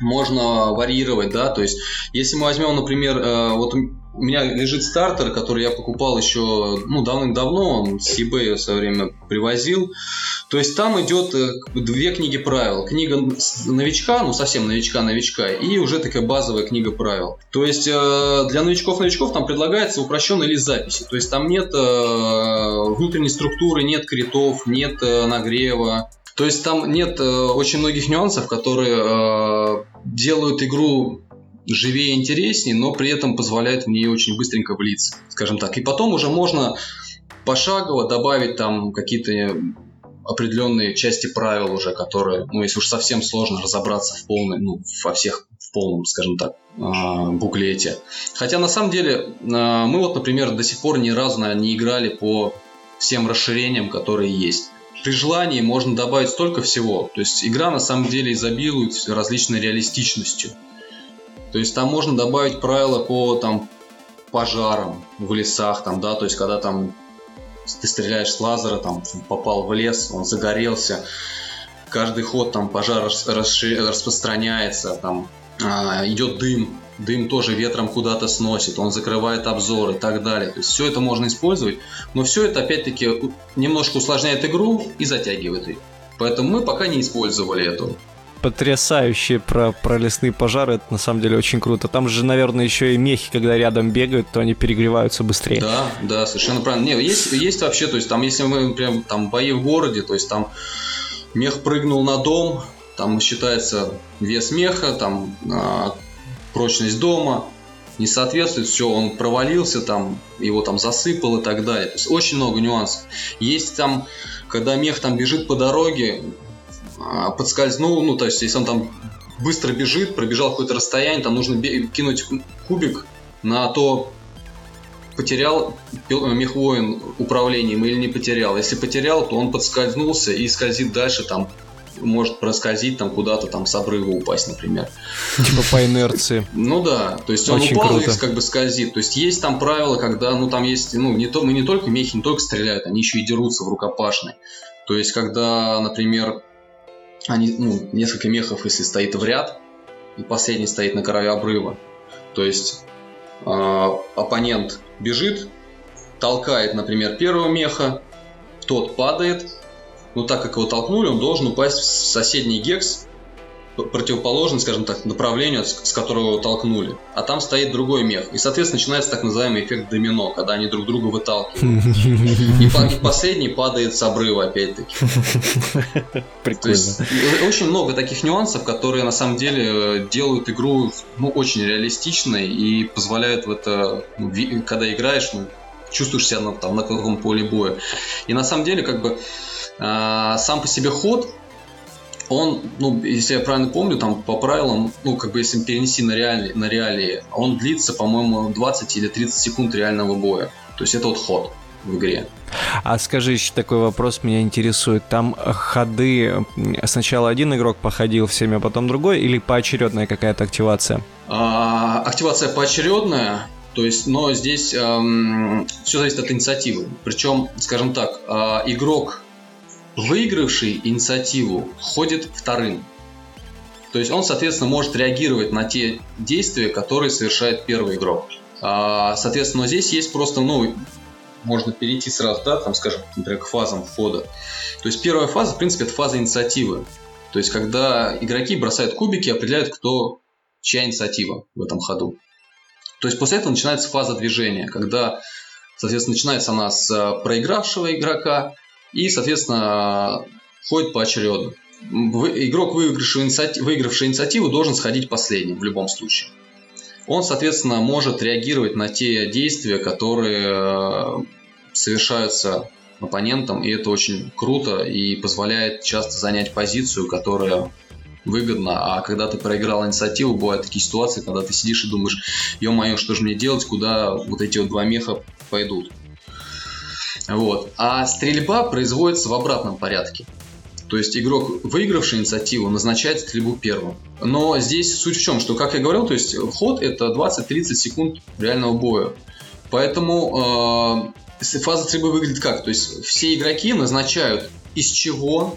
S3: можно варьировать, да, то есть если мы возьмем, например, э, вот у меня лежит стартер, который я покупал еще ну, давным-давно, он с eBay в свое время привозил. То есть там идет э, две книги правил. Книга новичка, ну совсем новичка-новичка, и уже такая базовая книга правил. То есть э, для новичков-новичков там предлагается упрощенный лист записи. То есть там нет внутренней структуры, нет критов, нет нагрева, то есть там нет э, очень многих нюансов, которые э, делают игру живее интереснее, но при этом позволяют в нее очень быстренько влиться, скажем так. И потом уже можно пошагово добавить там какие-то определенные части правил уже, которые, ну, если уж совсем сложно разобраться в полной, ну, во всех, в полном, скажем так, э, буклете. Хотя на самом деле э, мы вот, например, до сих пор ни разу, не играли по всем расширениям, которые есть при желании можно добавить столько всего. То есть игра на самом деле изобилует различной реалистичностью. То есть там можно добавить правила по там пожарам в лесах, там, да, то есть когда там ты стреляешь с лазера, там попал в лес, он загорелся, каждый ход там пожар распространяется, там а, идет дым, дым тоже ветром куда-то сносит, он закрывает обзор и так далее. То есть все это можно использовать, но все это опять-таки немножко усложняет игру и затягивает ее. Поэтому мы пока не использовали эту
S2: потрясающие про, про лесные пожары, это на самом деле очень круто. Там же, наверное, еще и мехи, когда рядом бегают, то они перегреваются быстрее.
S3: Да, да, совершенно правильно. Не, есть, есть вообще, то есть там, если мы прям там бои в городе, то есть там мех прыгнул на дом, там считается вес меха, там а, прочность дома не соответствует, все, он провалился, там, его там засыпал и так далее. То есть очень много нюансов. Есть там, когда мех там бежит по дороге, подскользнул, ну, то есть, если он там быстро бежит, пробежал какое-то расстояние, там нужно кинуть кубик на то, потерял мехвоин управлением или не потерял. Если потерял, то он подскользнулся и скользит дальше там может проскользить там куда-то там с обрыва упасть, например.
S2: Типа по инерции.
S3: Ну да, то есть он Очень упал круто. и как бы скользит. То есть есть там правила, когда, ну там есть, ну не то, мы не только мехи не только стреляют, они еще и дерутся в рукопашной. То есть когда, например, они, ну, несколько мехов, если стоит в ряд, и последний стоит на краю обрыва, то есть э, оппонент бежит, толкает, например, первого меха, тот падает, но так как его толкнули, он должен упасть в соседний гекс, противоположный, скажем так, направлению, с которого его толкнули. А там стоит другой мех. И, соответственно, начинается так называемый эффект домино, когда они друг друга выталкивают. И, последний падает с обрыва, опять-таки. Прикольно. очень много таких нюансов, которые на самом деле э, делают игру ну, очень реалистичной и позволяют в это, ну, когда играешь, ну, чувствуешь себя на, там, на каком поле боя. И на самом деле, как бы, а, сам по себе ход, он, ну, если я правильно помню, там по правилам, ну, как бы если перенести на реалии, на реалии он длится, по-моему, 20 или 30 секунд реального боя. То есть это вот ход в игре.
S2: А скажи еще такой вопрос, меня интересует. Там ходы сначала один игрок походил всеми, а потом другой, или поочередная какая-то активация?
S3: А, активация поочередная, то есть, но здесь эм, все зависит от инициативы. Причем, скажем так, э, игрок выигравший инициативу ходит вторым. То есть он, соответственно, может реагировать на те действия, которые совершает первый игрок. А, соответственно, здесь есть просто, ну, можно перейти сразу, да, там, скажем, например, к фазам входа. То есть первая фаза, в принципе, это фаза инициативы. То есть когда игроки бросают кубики и определяют, кто чья инициатива в этом ходу. То есть после этого начинается фаза движения, когда, соответственно, начинается она с э, проигравшего игрока и, соответственно, ходит поочередно. Игрок, выигравший инициативу, выигравший инициативу, должен сходить последним в любом случае. Он, соответственно, может реагировать на те действия, которые э, совершаются оппонентом, и это очень круто и позволяет часто занять позицию, которая выгодно, а когда ты проиграл инициативу, бывают такие ситуации, когда ты сидишь и думаешь, ё-моё, что же мне делать, куда вот эти вот два меха пойдут. Вот. А стрельба производится в обратном порядке. То есть игрок, выигравший инициативу, назначает стрельбу первым. Но здесь суть в чем, что, как я говорил, то есть ход это 20-30 секунд реального боя. Поэтому э, фаза стрельбы выглядит как? То есть все игроки назначают из чего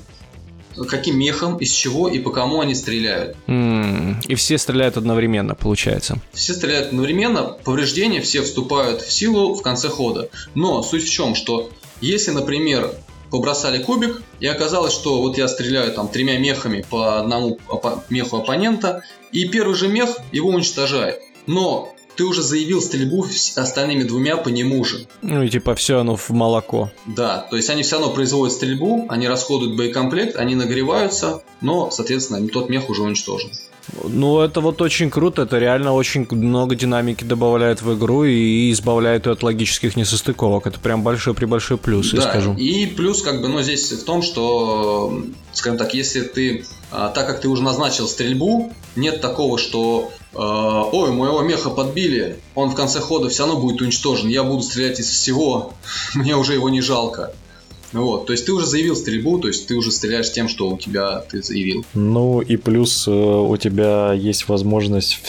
S3: каким мехом, из чего и по кому они стреляют.
S2: Mm, и все стреляют одновременно, получается.
S3: Все стреляют одновременно, повреждения все вступают в силу в конце хода. Но суть в чем, что если, например, побросали кубик, и оказалось, что вот я стреляю там тремя мехами по одному меху оппонента, и первый же мех его уничтожает. Но ты уже заявил стрельбу остальными двумя по нему же.
S2: Ну и типа все оно в молоко.
S3: Да, то есть они все равно производят стрельбу, они расходуют боекомплект, они нагреваются, но, соответственно, тот мех уже уничтожен.
S2: Ну, это вот очень круто, это реально очень много динамики добавляет в игру и избавляет ее от логических несостыковок. Это прям большой при большой плюс,
S3: да,
S2: я скажу.
S3: И плюс, как бы, ну, здесь в том, что, скажем так, если ты, а, так как ты уже назначил стрельбу, нет такого, что а, ой, моего меха подбили, он в конце хода все равно будет уничтожен, я буду стрелять из всего, мне уже его не жалко. Вот, то есть ты уже заявил стрельбу, то есть ты уже стреляешь тем, что у тебя ты заявил.
S1: Ну и плюс э, у тебя есть возможность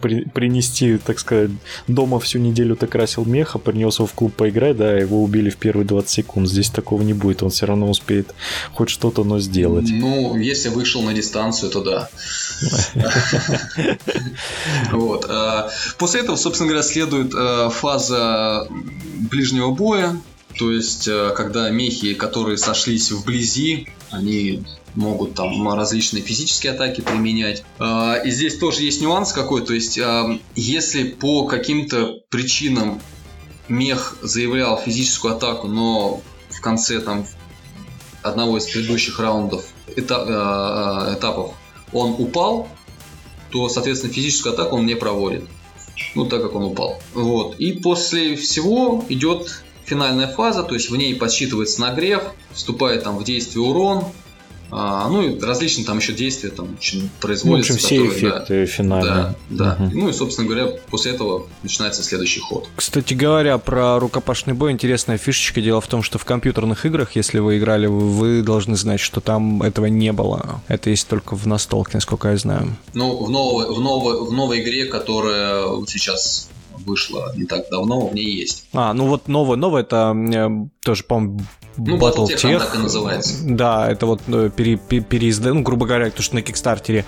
S1: при, принести, так сказать, дома всю неделю ты красил меха, принес его в клуб поиграть, да, его убили в первые 20 секунд. Здесь такого не будет, он все равно успеет хоть что-то, но сделать.
S3: Ну, если вышел на дистанцию, то да. Вот. А, после этого, собственно говоря, следует э, фаза ближнего боя, то есть, э, когда мехи, которые сошлись вблизи, они могут там различные физические атаки применять. А, и здесь тоже есть нюанс какой, то есть а, если по каким-то причинам мех заявлял физическую атаку, но в конце там одного из предыдущих раундов этап, а, этапов он упал, то, соответственно, физическую атаку он не проводит. Ну, так как он упал. Вот. И после всего идет финальная фаза, то есть в ней подсчитывается нагрев, вступает там в действие урон, а, ну и различные там еще действия там производятся.
S1: Ну, в общем, все эффекты
S3: да,
S1: финальные.
S3: Да, да. Угу. Ну и, собственно говоря, после этого начинается следующий ход.
S2: Кстати говоря, про рукопашный бой интересная фишечка. Дело в том, что в компьютерных играх, если вы играли, вы должны знать, что там этого не было. Это есть только в настолке, насколько я знаю.
S3: Ну, в новой, в новой, в новой игре, которая вот сейчас вышла не так давно, в ней есть.
S2: А, ну вот новое, новое это э, тоже, по-моему,
S3: ну, Battletech, так и называется.
S2: Да, это вот э, пере, пере, переизда... ну, грубо говоря, то, что на Кикстартере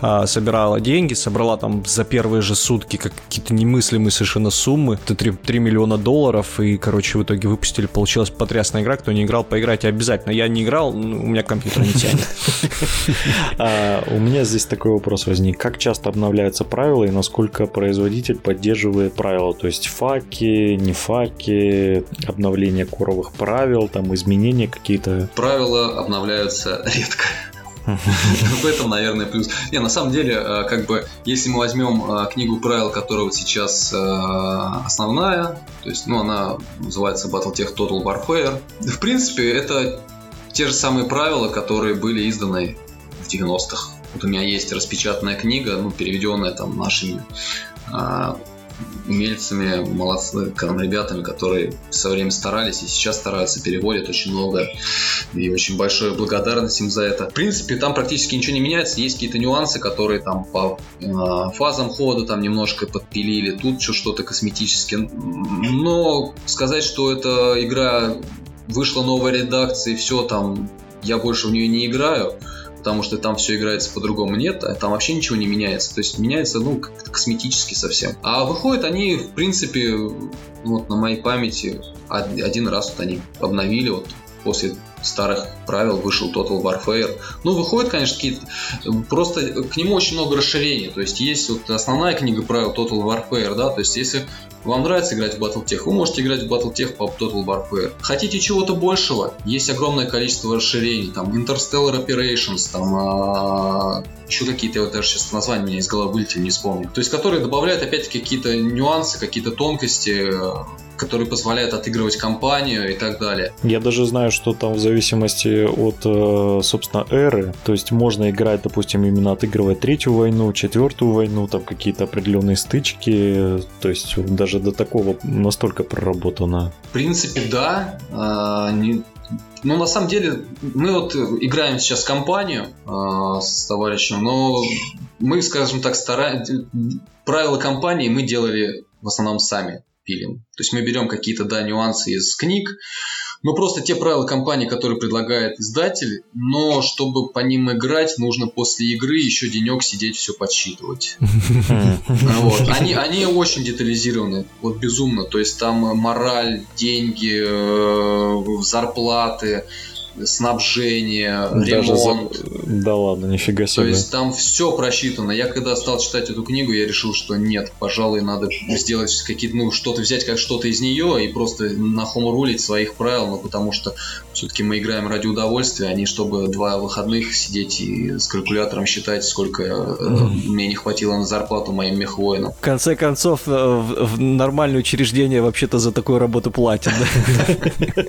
S2: а, собирала деньги, собрала там за первые же сутки какие-то немыслимые совершенно суммы, это 3, 3 миллиона долларов, и, короче, в итоге выпустили, получилась потрясная игра, кто не играл, поиграйте обязательно. Я не играл, ну, у меня компьютер не тянет.
S1: А, у меня здесь такой вопрос возник. Как часто обновляются правила и насколько производитель поддерживает правила? То есть факи, не факи, обновление коровых правил, там там изменения какие-то?
S3: Правила обновляются редко. В этом, наверное, плюс. Не, на самом деле, э, как бы, если мы возьмем э, книгу правил, которая вот сейчас э, основная, то есть, ну, она называется Battletech Total Warfare, в принципе, это те же самые правила, которые были изданы в 90-х. Вот у меня есть распечатанная книга, ну, переведенная там нашими умельцами, молодцы, ребятами, которые со временем старались и сейчас стараются, переводят очень много. И очень большая благодарность им за это. В принципе, там практически ничего не меняется. Есть какие-то нюансы, которые там по э, фазам хода там немножко подпилили. Тут что-то косметическое. Но сказать, что эта игра вышла новая редакция и все там, я больше в нее не играю. Потому что там все играется по-другому. Нет, а там вообще ничего не меняется. То есть меняется, ну, косметически совсем. А выходят они, в принципе, вот на моей памяти один раз вот они обновили вот после старых правил вышел Total Warfare. Ну, выходит, конечно, какие-то... Просто к нему очень много расширений. То есть, есть вот основная книга правил Total Warfare, да, то есть, если вам нравится играть в Battletech, вы можете играть в Battletech по Total Warfare. Хотите чего-то большего? Есть огромное количество расширений. Там Interstellar Operations, там а, еще какие-то, я вот даже сейчас названия из головы вылетели, не вспомню. То есть, которые добавляют опять-таки какие-то нюансы, какие-то тонкости, которые позволяют отыгрывать кампанию и так далее.
S1: Я даже знаю, что там в зависимости от, э, собственно, эры, то есть можно играть, допустим, именно отыгрывая третью войну, четвертую войну, там какие-то определенные стычки, то есть даже до такого настолько проработано.
S3: В принципе, да. А, не, ну, на самом деле, мы вот играем сейчас компанию э, с товарищем, но мы, скажем так, стараемся... Правила компании мы делали в основном сами пилим. То есть мы берем какие-то, да, нюансы из книг, но просто те правила компании, которые предлагает издатель, но чтобы по ним играть, нужно после игры еще денек сидеть все подсчитывать. Вот. Они, они очень детализированы, вот безумно. То есть там мораль, деньги, э, зарплаты, снабжение, Даже ремонт. За...
S1: Да ладно, нифига себе.
S3: То есть там все просчитано. Я когда стал читать эту книгу, я решил, что нет, пожалуй, надо сделать какие-то, ну, что-то взять как что-то из нее и просто на рулить своих правил, ну, потому что все-таки мы играем ради удовольствия, а не чтобы два выходных сидеть и с калькулятором считать, сколько mm-hmm. мне не хватило на зарплату моим мехвоинам.
S2: В конце концов, э, в, в нормальное учреждение вообще-то за такую работу платят.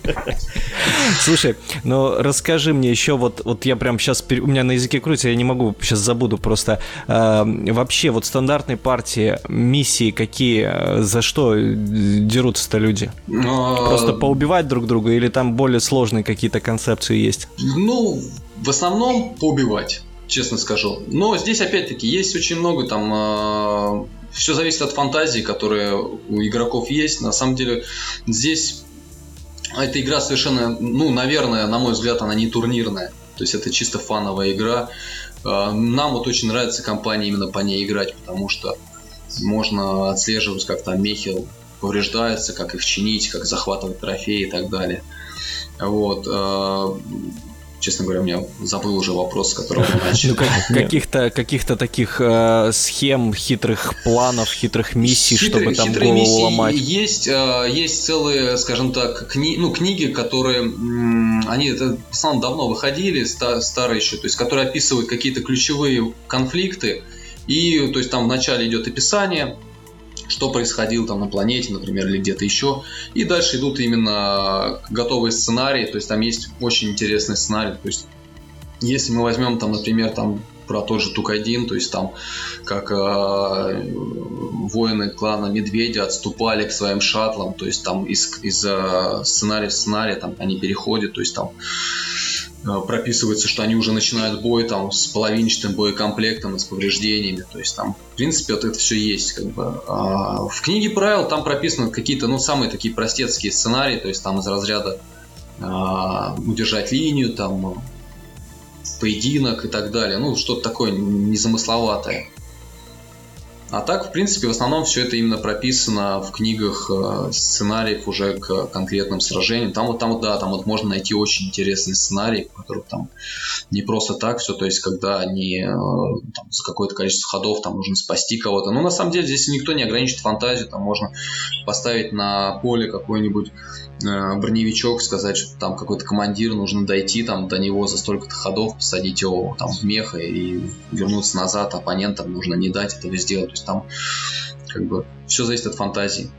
S2: Слушай, но расскажи мне еще, вот, вот я прям сейчас, у меня на языке крутится, я не могу, сейчас забуду просто. Э, вообще, вот стандартные партии, миссии какие, за что дерутся-то люди? Но... Просто поубивать друг друга или там более сложные какие-то концепции есть?
S3: Ну, в основном поубивать честно скажу. Но здесь опять-таки есть очень много там э, все зависит от фантазии, которая у игроков есть. На самом деле здесь эта игра совершенно, ну, наверное, на мой взгляд, она не турнирная. То есть это чисто фановая игра. А, нам вот очень нравится компания именно по ней играть, потому что можно отслеживать, как там мехи повреждаются, как их чинить, как захватывать трофеи и так далее. Вот. Честно говоря, у меня забыл уже вопрос, с которого мы начали. Ну,
S2: каких-то каких таких э, схем, хитрых планов, хитрых миссий, Хитрые, чтобы там голову ломать.
S3: Есть, э, есть целые, скажем так, кни, ну, книги, которые, м, они это, в основном давно выходили, ста, старые еще, то есть, которые описывают какие-то ключевые конфликты, и, то есть, там вначале идет описание, что происходило там на планете, например, или где-то еще. И дальше идут именно готовые сценарии, то есть там есть очень интересный сценарий. То есть если мы возьмем там, например, там про тот же Тук-1, то есть там как э, воины клана Медведя отступали к своим шаттлам, то есть там из, из э, сценария в сценарий там они переходят, то есть там прописывается, что они уже начинают бой там с половинчатым боекомплектом и с повреждениями. То есть там, в принципе, вот это все есть. Как бы. а в книге правил там прописаны какие-то, ну, самые такие простецкие сценарии, то есть там из разряда а, удержать линию, там поединок и так далее. Ну, что-то такое незамысловатое. А так, в принципе, в основном все это именно прописано в книгах э, сценариев уже к конкретным сражениям. Там вот, там да, там вот можно найти очень интересный сценарий, в котором там не просто так все, то есть когда они э, там, за какое-то количество ходов там нужно спасти кого-то. Но на самом деле здесь никто не ограничит фантазию, там можно поставить на поле какой-нибудь броневичок, сказать, что там какой-то командир, нужно дойти там до него за столько-то ходов, посадить его там в меха и вернуться назад, оппонентам нужно не дать этого сделать. То есть там как бы все зависит от фантазии.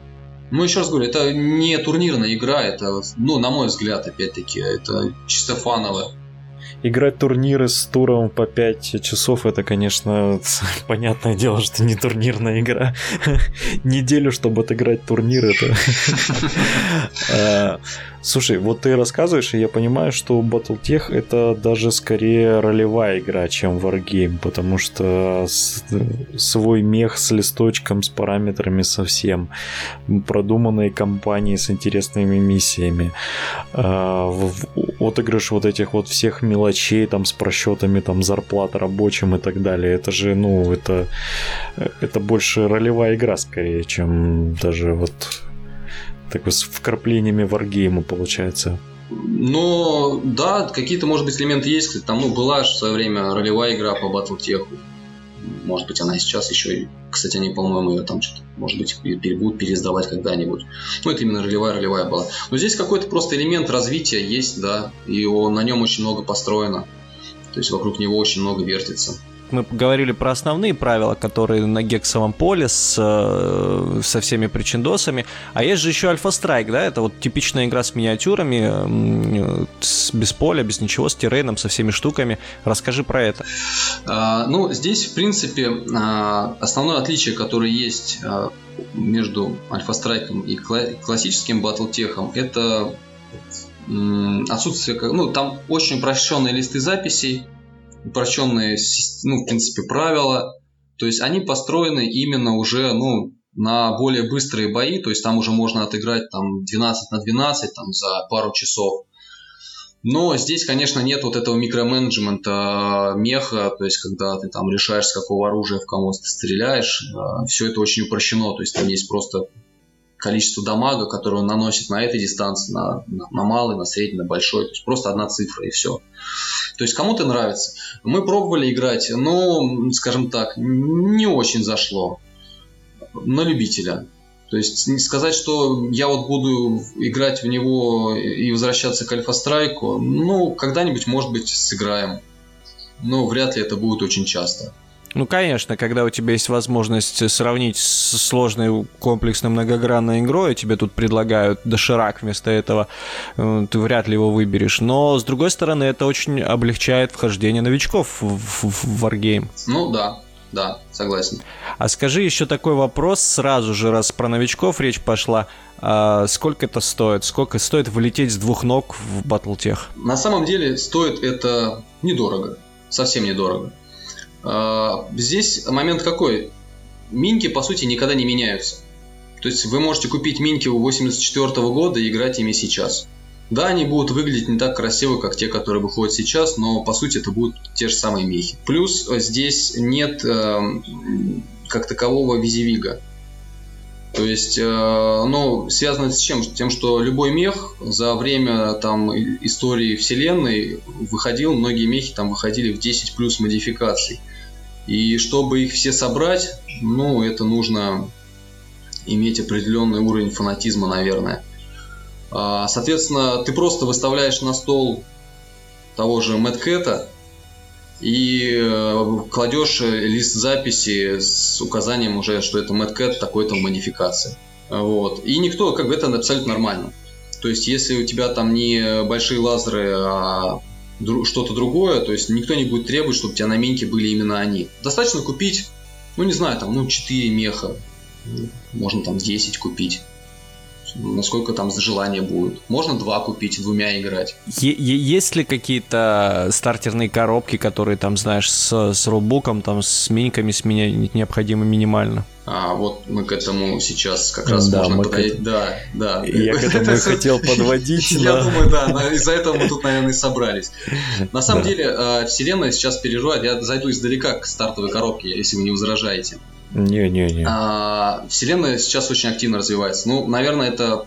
S3: Ну, еще раз говорю, это не турнирная игра, это, ну, на мой взгляд, опять-таки, это чисто фановая
S1: играть турниры с туром по 5 часов, это, конечно, понятное дело, что не турнирная игра. Неделю, чтобы отыграть турнир, это... Слушай, вот ты рассказываешь, и я понимаю, что Battletech это даже скорее ролевая игра, чем Wargame, потому что свой мех с листочком, с параметрами совсем, продуманные кампании с интересными миссиями, а, отыгрыш вот этих вот всех мелочей там с просчетами там зарплат рабочим и так далее. Это же, ну, это, это больше ролевая игра скорее, чем даже вот так с вкраплениями варгейма получается.
S3: Но да, какие-то, может быть, элементы есть. Там ну, была в свое время ролевая игра по Battletech. Может быть, она сейчас еще и... Кстати, они, по-моему, ее там что-то, может быть, будут переиздавать когда-нибудь. Ну, это именно ролевая-ролевая была. Но здесь какой-то просто элемент развития есть, да, и он, на нем очень много построено. То есть вокруг него очень много вертится
S2: мы говорили про основные правила, которые на гексовом поле с, э, со всеми причиндосами. А есть же еще Альфа Страйк, да? Это вот типичная игра с миниатюрами, с, без поля, без ничего, с террейном, со всеми штуками. Расскажи про это.
S3: А, ну, здесь, в принципе, а, основное отличие, которое есть а, между Альфа Страйком и классическим батлтехом, это отсутствие, ну, там очень упрощенные листы записей, упрощенные, ну, в принципе, правила. То есть они построены именно уже, ну, на более быстрые бои, то есть там уже можно отыграть там 12 на 12 там, за пару часов. Но здесь, конечно, нет вот этого микроменеджмента меха, то есть когда ты там решаешь, с какого оружия в кого ты стреляешь, а, все это очень упрощено, то есть там есть просто количество дамага, которое он наносит на этой дистанции, на, на, на малый, на средний, на большой. То есть просто одна цифра и все. То есть кому-то нравится. Мы пробовали играть, но, скажем так, не очень зашло. На любителя. То есть сказать, что я вот буду играть в него и возвращаться к Альфа-Страйку, ну, когда-нибудь, может быть, сыграем. Но вряд ли это будет очень часто.
S2: Ну, конечно, когда у тебя есть возможность сравнить с сложной комплексной многогранной игрой, тебе тут предлагают доширак вместо этого, э, ты вряд ли его выберешь. Но, с другой стороны, это очень облегчает вхождение новичков в, в, в Wargame.
S3: Ну, да, да, согласен.
S2: А скажи еще такой вопрос сразу же, раз про новичков речь пошла. А сколько это стоит? Сколько стоит влететь с двух ног в Battletech?
S3: На самом деле стоит это недорого. Совсем недорого. А, здесь момент какой? Минки, по сути, никогда не меняются. То есть вы можете купить минки у 84 года и играть ими сейчас. Да, они будут выглядеть не так красиво, как те, которые выходят сейчас, но по сути это будут те же самые мехи. Плюс э, здесь нет э, как такового визивига. То есть, э, ну, связано с чем? Тем, что любой мех за время там истории вселенной выходил, многие мехи там выходили в 10 плюс модификаций. И чтобы их все собрать, ну, это нужно иметь определенный уровень фанатизма, наверное. А, соответственно, ты просто выставляешь на стол того же Мэткэта и э, кладешь лист записи с указанием уже, что это Мэткэт такой-то модификации. Вот. И никто, как бы это абсолютно нормально. То есть, если у тебя там не большие лазеры, а что-то другое, то есть никто не будет требовать, чтобы у тебя на минке были именно они. Достаточно купить, ну не знаю, там, ну 4 меха, можно там 10 купить насколько там желание будет. Можно два купить, двумя играть.
S2: Е- есть ли какие-то стартерные коробки, которые там, знаешь, с, с рулбуком, там, с миниками с меня необходимо минимально?
S3: А, вот мы к этому сейчас как раз да, можно подойти. К... Да, да.
S1: Я к этому и хотел подводить.
S3: Я думаю, да, из-за этого мы тут, наверное, и собрались. На самом деле, э, вселенная сейчас переживает, я зайду издалека к стартовой коробке, если вы не возражаете.
S1: Не-не-не.
S3: А, вселенная сейчас очень активно развивается. Ну, наверное, это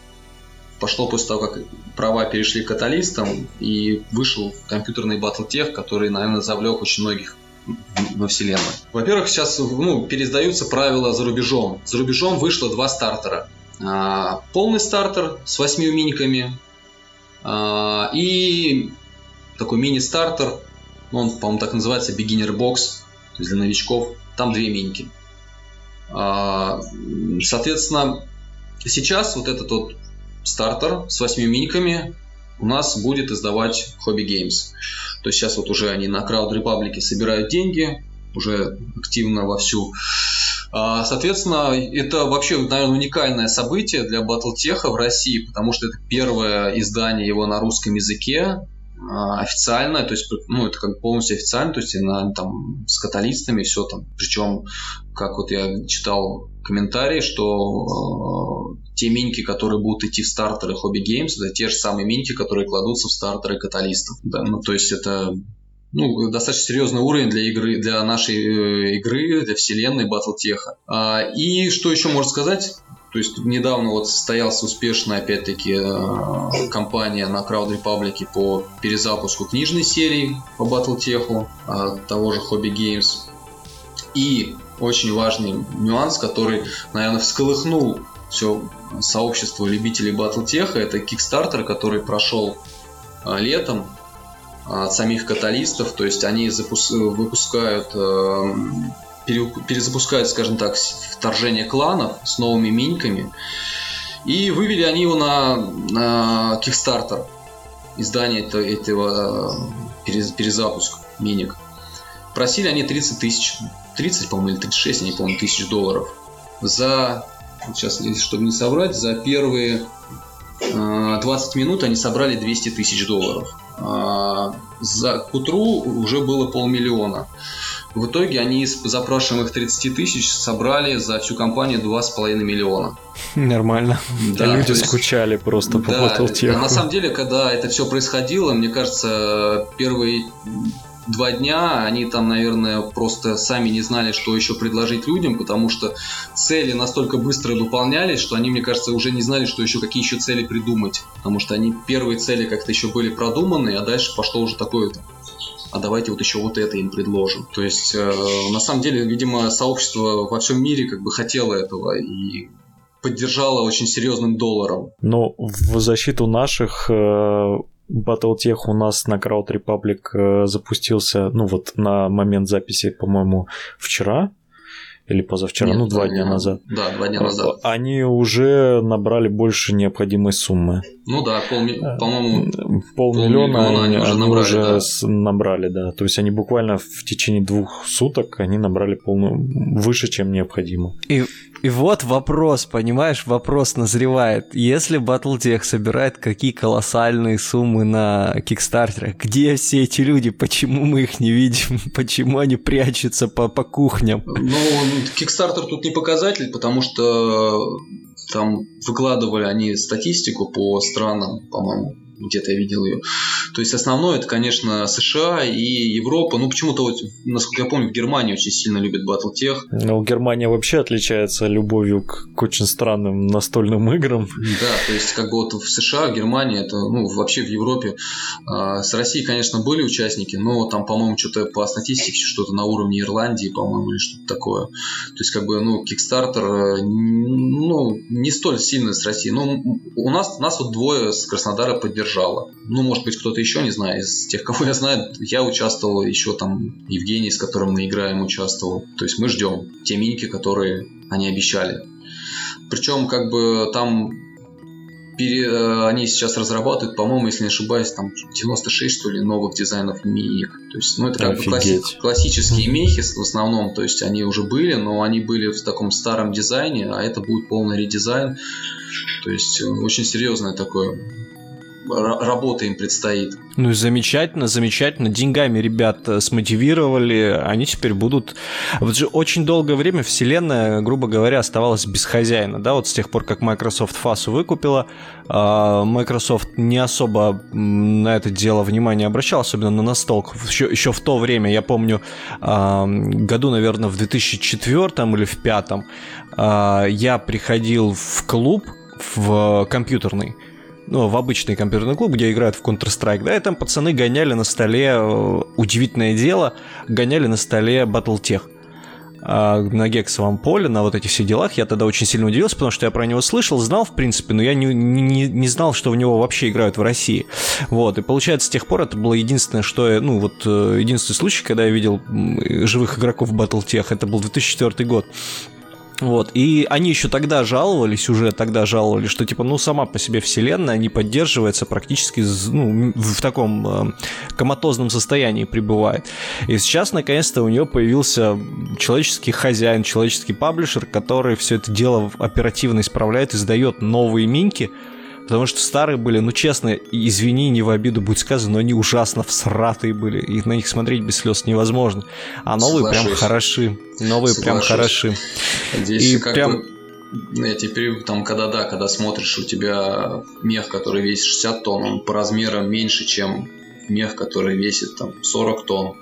S3: пошло после того, как права перешли к каталистам, и вышел компьютерный Battletech, который, наверное, завлек очень многих во вселенную. Во-первых, сейчас ну, пересдаются правила за рубежом. За рубежом вышло два стартера. А, полный стартер с восьми миниками а, и такой мини-стартер, он, по-моему, так называется, beginner box, то есть для новичков. Там две миники. А, соответственно, сейчас вот этот вот стартер с 8 миниками у нас будет издавать Hobby Games. То есть сейчас вот уже они на Crowd Republic собирают деньги, уже активно вовсю А, соответственно, это вообще, наверное, уникальное событие для Battletech в России, потому что это первое издание его на русском языке, официально, то есть, ну, это как полностью официально, то есть, на, там, с каталистами все там. Причем, как вот я читал комментарии, что э, те миньки, которые будут идти в стартеры Hobby Games, это те же самые миньки, которые кладутся в стартеры каталистов. Да, ну, то есть, это ну, достаточно серьезный уровень для игры, для нашей э, игры, для вселенной Battletech. А, и что еще можно сказать? То есть недавно вот состоялся успешная, опять-таки, э, кампания на Crowd Republic по перезапуску книжной серии по Battletech а, того же Hobby Games. И очень важный нюанс, который, наверное, всколыхнул все сообщество любителей Battletech, это Kickstarter, который прошел а, летом от самих каталистов, то есть они запус- выпускают э, перезапускают, скажем так, вторжение кланов с новыми миньками. И вывели они его на, на Kickstarter, издание этого, этого перезапуск миник. Просили они 30 тысяч, 30, по-моему, или 36, я не помню, тысяч долларов. За, сейчас, чтобы не соврать, за первые 20 минут они собрали 200 тысяч долларов. А, за к утру уже было полмиллиона. В итоге они из запрашиваемых 30 тысяч собрали за всю компанию 2,5 миллиона.
S2: Нормально.
S1: Да, люди есть, скучали просто по да, Battletech.
S3: На самом деле, когда это все происходило, мне кажется, первые два дня они там, наверное, просто сами не знали, что еще предложить людям, потому что цели настолько быстро выполнялись, что они, мне кажется, уже не знали, что еще какие еще цели придумать. Потому что они первые цели как-то еще были продуманы, а дальше пошло уже такое а давайте вот еще вот это им предложим. То есть, э, на самом деле, видимо, сообщество во всем мире как бы хотело этого и поддержало очень серьезным долларом.
S1: Но в защиту наших э, Battletech у нас на Crowd Republic э, запустился, ну вот на момент записи, по-моему, вчера или позавчера, Нет, ну два дня назад.
S3: Да, два дня назад.
S1: Они уже набрали больше необходимой суммы.
S3: Ну да, пол, э, по-моему,
S1: полмиллиона они, они, уже, набрали, уже да. набрали, да. То есть они буквально в течение двух суток они набрали полную выше, чем необходимо.
S2: И и вот вопрос, понимаешь, вопрос назревает. Если Battletech собирает какие колоссальные суммы на Кикстартерах, где все эти люди? Почему мы их не видим? Почему они прячутся по, по кухням?
S3: Ну, Кикстартер тут не показатель, потому что там выкладывали они статистику по странам, по-моему, где-то я видел ее. То есть основное это, конечно, США и Европа. Ну, почему-то, вот, насколько я помню, в Германии очень сильно любят Battletech.
S1: Ну, Германия вообще отличается любовью к, к очень странным настольным играм.
S3: Да, то есть, как бы вот в США, в Германии, это, ну, вообще в Европе. А, с Россией, конечно, были участники, но там, по-моему, что-то по статистике что-то на уровне Ирландии, по-моему, или что-то такое. То есть, как бы, ну, Kickstarter, ну, не столь сильно с Россией. Ну, у нас, нас вот двое с Краснодара поддержали поддержала. Ну, может быть, кто-то еще, не знаю, из тех, кого я знаю, я участвовал, еще там Евгений, с которым мы играем, участвовал. То есть мы ждем те миники, которые они обещали. Причем, как бы там пере, э, они сейчас разрабатывают, по-моему, если не ошибаюсь, там 96, что ли, новых дизайнов миник. То есть, ну, это как Офигеть. бы класси- классические мехи в основном, то есть они уже были, но они были в таком старом дизайне, а это будет полный редизайн. То есть, э, очень серьезное такое работа им предстоит.
S2: Ну и замечательно, замечательно. Деньгами ребят э, смотивировали, они теперь будут... Вот же очень долгое время вселенная, грубо говоря, оставалась без хозяина, да, вот с тех пор, как Microsoft FASU выкупила, а, Microsoft не особо на это дело внимание обращал, особенно на настолку. Еще, еще в то время, я помню, а, году, наверное, в 2004 или в 2005 а, я приходил в клуб, в компьютерный, ну, в обычный компьютерный клуб, где играют в Counter-Strike, да, и там пацаны гоняли на столе, э, удивительное дело, гоняли на столе Battletech а, на гексовом поле, на вот этих всех делах. Я тогда очень сильно удивился, потому что я про него слышал, знал, в принципе, но я не, не, не знал, что в него вообще играют в России. Вот, и получается, с тех пор это было единственное, что я, ну, вот, э, единственный случай, когда я видел живых игроков Battletech, это был 2004 год. Вот, и они еще тогда жаловались, уже тогда жаловались, что, типа, ну, сама по себе вселенная не поддерживается практически, ну, в таком э, коматозном состоянии пребывает. И сейчас, наконец-то, у нее появился человеческий хозяин, человеческий паблишер, который все это дело оперативно исправляет, издает новые минки, Потому что старые были, ну честно, извини, не в обиду будет сказано, но они ужасно всратые были. И на них смотреть без слез невозможно. А новые Соглашусь. прям хороши. Новые Соглашусь. прям хороши.
S3: Здесь и прям... бы я теперь там, когда да, когда смотришь, у тебя мех, который весит 60 тонн, он по размерам меньше, чем мех, который весит там 40 тонн.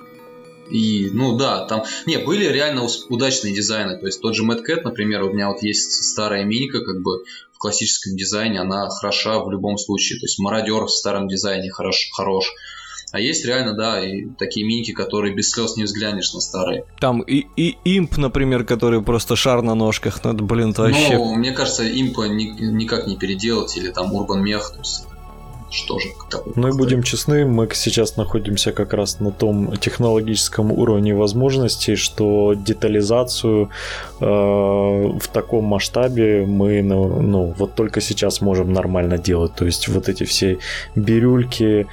S3: И, ну да, там... Не, были реально удачные дизайны. То есть тот же Mad Cat, например, у меня вот есть старая миника, как бы в классическом дизайне, она хороша в любом случае. То есть мародер в старом дизайне хорош. хорош. А есть реально, да, и такие миники, которые без слез не взглянешь на старые.
S2: Там и, и имп, например, который просто шар на ножках, ну это, блин, это вообще...
S3: Ну, мне кажется, импа ни, никак не переделать, или там урбан мех, то есть что же.
S1: Ну и будем честны, мы сейчас находимся как раз на том технологическом уровне возможностей, что детализацию э, в таком масштабе мы, ну, ну, вот только сейчас можем нормально делать. То есть вот эти все бирюльки,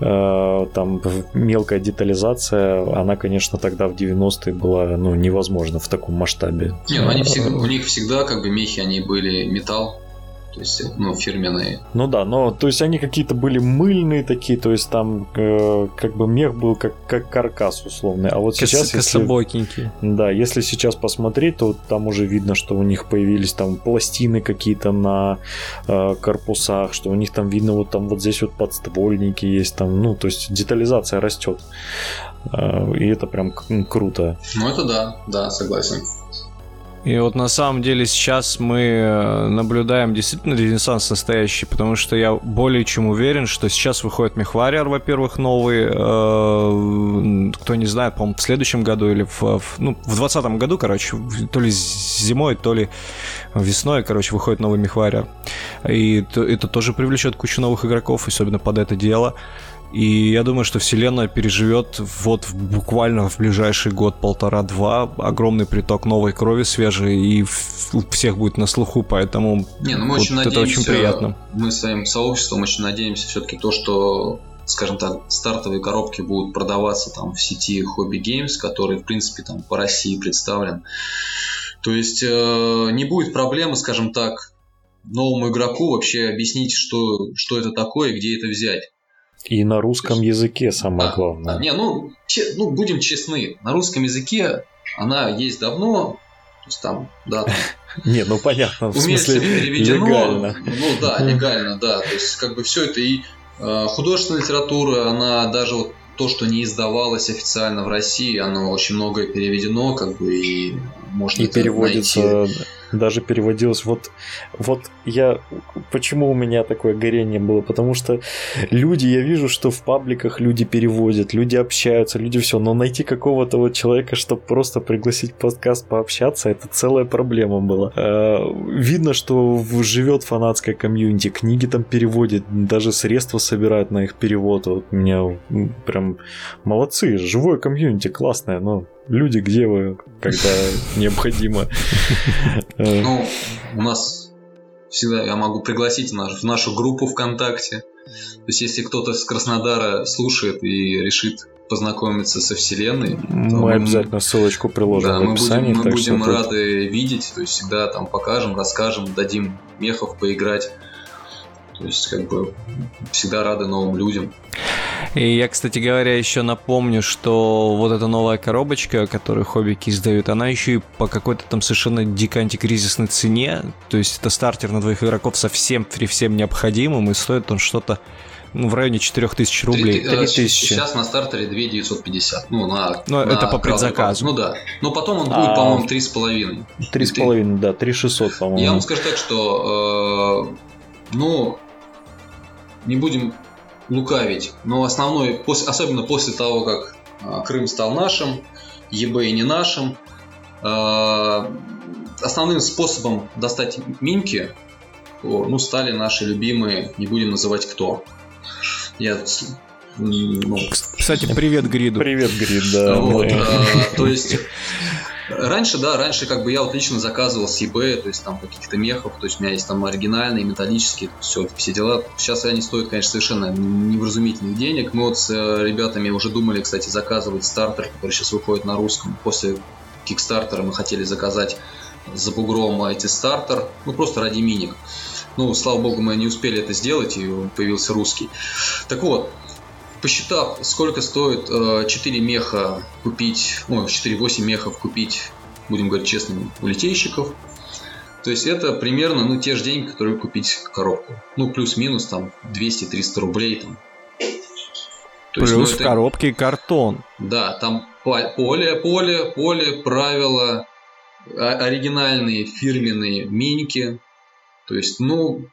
S1: э, там мелкая детализация, она, конечно, тогда в 90-е была ну, невозможна в таком масштабе.
S3: Не, ну они всегда, у них всегда как бы мехи, они были металл, то есть, ну, фирменные.
S1: Ну да, но, то есть, они какие-то были мыльные такие, то есть, там, э, как бы мех был как, как каркас условный, а вот Кос- сейчас...
S2: Кособокенький.
S1: Если, да, если сейчас посмотреть, то там уже видно, что у них появились там пластины какие-то на э, корпусах, что у них там видно вот там вот здесь вот подствольники есть там, ну, то есть, детализация растет. Э, и это прям круто.
S3: Ну, это да, да, согласен.
S2: И вот на самом деле сейчас мы э, наблюдаем действительно ренессанс настоящий, потому что я более чем уверен, что сейчас выходит Мехвариар, во-первых, новый, э, кто не знает, по-моему, в следующем году или в, в ну, в 2020 году, короче, то ли зимой, то ли весной, короче, выходит новый Мехвариар. И это тоже привлечет кучу новых игроков, особенно под это дело. И я думаю, что вселенная переживет вот буквально в ближайший год, полтора-два огромный приток новой крови свежей, и у всех будет на слуху, поэтому
S3: Не, ну мы вот очень это надеемся, очень приятно. Мы своим сообществом очень надеемся все-таки то, что скажем так, стартовые коробки будут продаваться там в сети Hobby Games, который, в принципе, там по России представлен. То есть э, не будет проблемы, скажем так, новому игроку вообще объяснить, что, что это такое и где это взять.
S1: И на русском языке самое да, главное.
S3: Да, не, ну, че, ну, будем честны, на русском языке она есть давно, то есть там, да, там,
S1: Не, ну понятно, в смысле переведено, легально.
S3: Ну да, легально, да. То есть как бы все это и э, художественная литература, она даже вот то, что не издавалось официально в России, оно очень многое переведено, как бы и можно
S1: и переводится найти даже переводилось. Вот, вот я... Почему у меня такое горение было? Потому что люди, я вижу, что в пабликах люди переводят, люди общаются, люди все, но найти какого-то вот человека, чтобы просто пригласить подкаст пообщаться, это целая проблема была. Э, видно, что живет фанатская комьюнити, книги там переводят, даже средства собирают на их перевод. Вот меня прям молодцы, живое комьюнити, классное, но люди, где вы, когда необходимо.
S3: Ну, у нас всегда я могу пригласить в нашу группу ВКонтакте. То есть, если кто-то с Краснодара слушает и решит познакомиться со Вселенной,
S1: мы обязательно ссылочку приложим да, в описании.
S3: Мы будем, мы будем рады тут... видеть, то есть всегда там покажем, расскажем, дадим мехов поиграть. То есть, как бы, всегда рады новым людям.
S2: И я, кстати говоря, еще напомню, что вот эта новая коробочка, которую хоббики издают, она еще и по какой-то там совершенно дико антикризисной цене. То есть это стартер на двоих игроков совсем при всем необходимым, и стоит он что-то ну, в районе 4000 рублей.
S3: 3000. Сейчас на стартере 2950. Ну, на,
S2: ну на это по предзаказу.
S3: Ну да. Но потом он будет, а... по-моему, 3,5.
S1: 3,5, да, 3600, по-моему.
S3: Я вам скажу так, что э, ну, не будем лукавить, но основной, особенно после того, как а, Крым стал нашим, eBay не нашим, а, основным способом достать минки ну, стали наши любимые, не будем называть кто. Я
S2: ну, Кстати, привет Гриду.
S1: Привет, Грид, да.
S3: Вот, а, то есть Раньше, да, раньше как бы я вот лично заказывал с eBay, то есть там каких-то мехов, то есть у меня есть там оригинальные, металлические, все, все дела. Сейчас они стоят, конечно, совершенно невразумительных денег. Мы вот с э, ребятами уже думали, кстати, заказывать стартер, который сейчас выходит на русском. После Кикстартера мы хотели заказать за бугром эти стартер, ну просто ради миник. Ну, слава богу, мы не успели это сделать, и появился русский. Так вот, посчитав, сколько стоит э, 4 меха купить, ну, 4-8 мехов купить, будем говорить честно, у литейщиков, то есть это примерно ну, те же деньги, которые купить коробку. Ну, плюс-минус там 200-300 рублей. Там.
S2: То Плюс есть, ну, это... в коробке картон.
S3: Да, там поле, поле, поле, правила, оригинальные фирменные миньки, то есть, ну,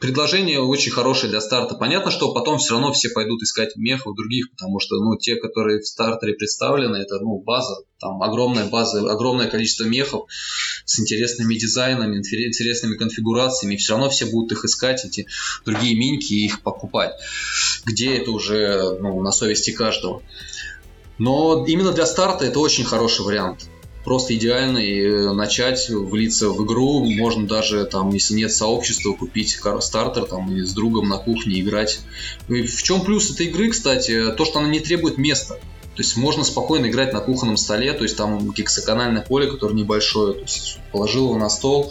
S3: предложение очень хорошее для старта. Понятно, что потом все равно все пойдут искать мех у других, потому что, ну, те, которые в стартере представлены, это, ну, база, там огромная база, огромное количество мехов с интересными дизайнами, интересными конфигурациями, все равно все будут их искать, эти другие миньки, и их покупать. Где это уже, ну, на совести каждого. Но именно для старта это очень хороший вариант просто идеально и э, начать влиться в игру. Можно даже, там, если нет сообщества, купить стартер там, и с другом на кухне играть. И в чем плюс этой игры, кстати, то, что она не требует места. То есть можно спокойно играть на кухонном столе, то есть там гексагональное поле, которое небольшое, то есть положил его на стол,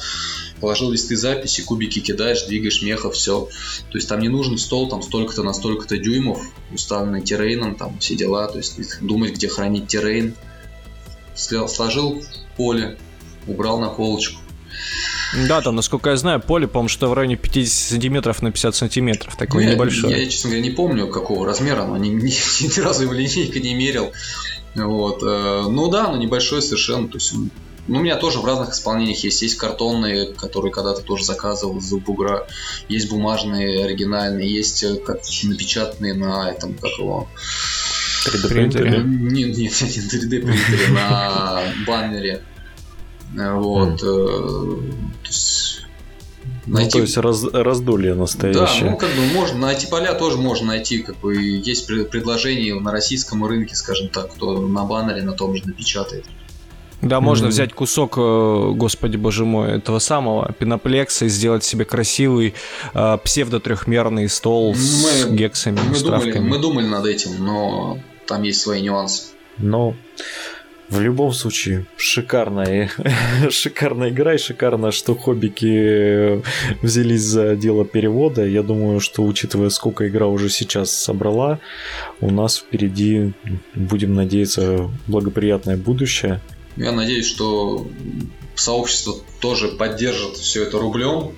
S3: положил листы записи, кубики кидаешь, двигаешь меха, все. То есть там не нужен стол, там столько-то на столько-то дюймов, уставленный террейном, там все дела, то есть думать, где хранить террейн сложил поле, убрал на полочку.
S2: Да, там, насколько я знаю, поле, по-моему, что в районе 50 сантиметров на 50 сантиметров, такое я, небольшое.
S3: Я, честно говоря, не помню, какого размера оно, ни, ни, ни разу его линейка не мерил. Вот. Э, ну да, но небольшой совершенно, то есть ну, у меня тоже в разных исполнениях есть. Есть картонные, которые когда-то тоже заказывал за бугра. Есть бумажные, оригинальные. Есть э, как напечатанные на этом, как его...
S1: 3D принтере?
S3: Нет, нет, не 3D принтере, на баннере. Вот. Э,
S1: найти... Ну, то есть раз, раздолье настоящее.
S3: Да, ну как бы можно найти поля тоже можно найти, как бы есть предложения на российском рынке, скажем так, кто на баннере на том же напечатает.
S2: Да, можно mm-hmm. взять кусок, э, господи боже мой, этого самого пеноплекса и сделать себе красивый э, псевдо-трехмерный стол мы, с гексами,
S3: мы думали, мы думали над этим, но там есть свои нюансы.
S1: Но в любом случае, шикарная, шикарная игра и шикарно, что хоббики взялись за дело перевода. Я думаю, что учитывая, сколько игра уже сейчас собрала, у нас впереди, будем надеяться, благоприятное будущее.
S3: Я надеюсь, что сообщество тоже поддержит все это рублем,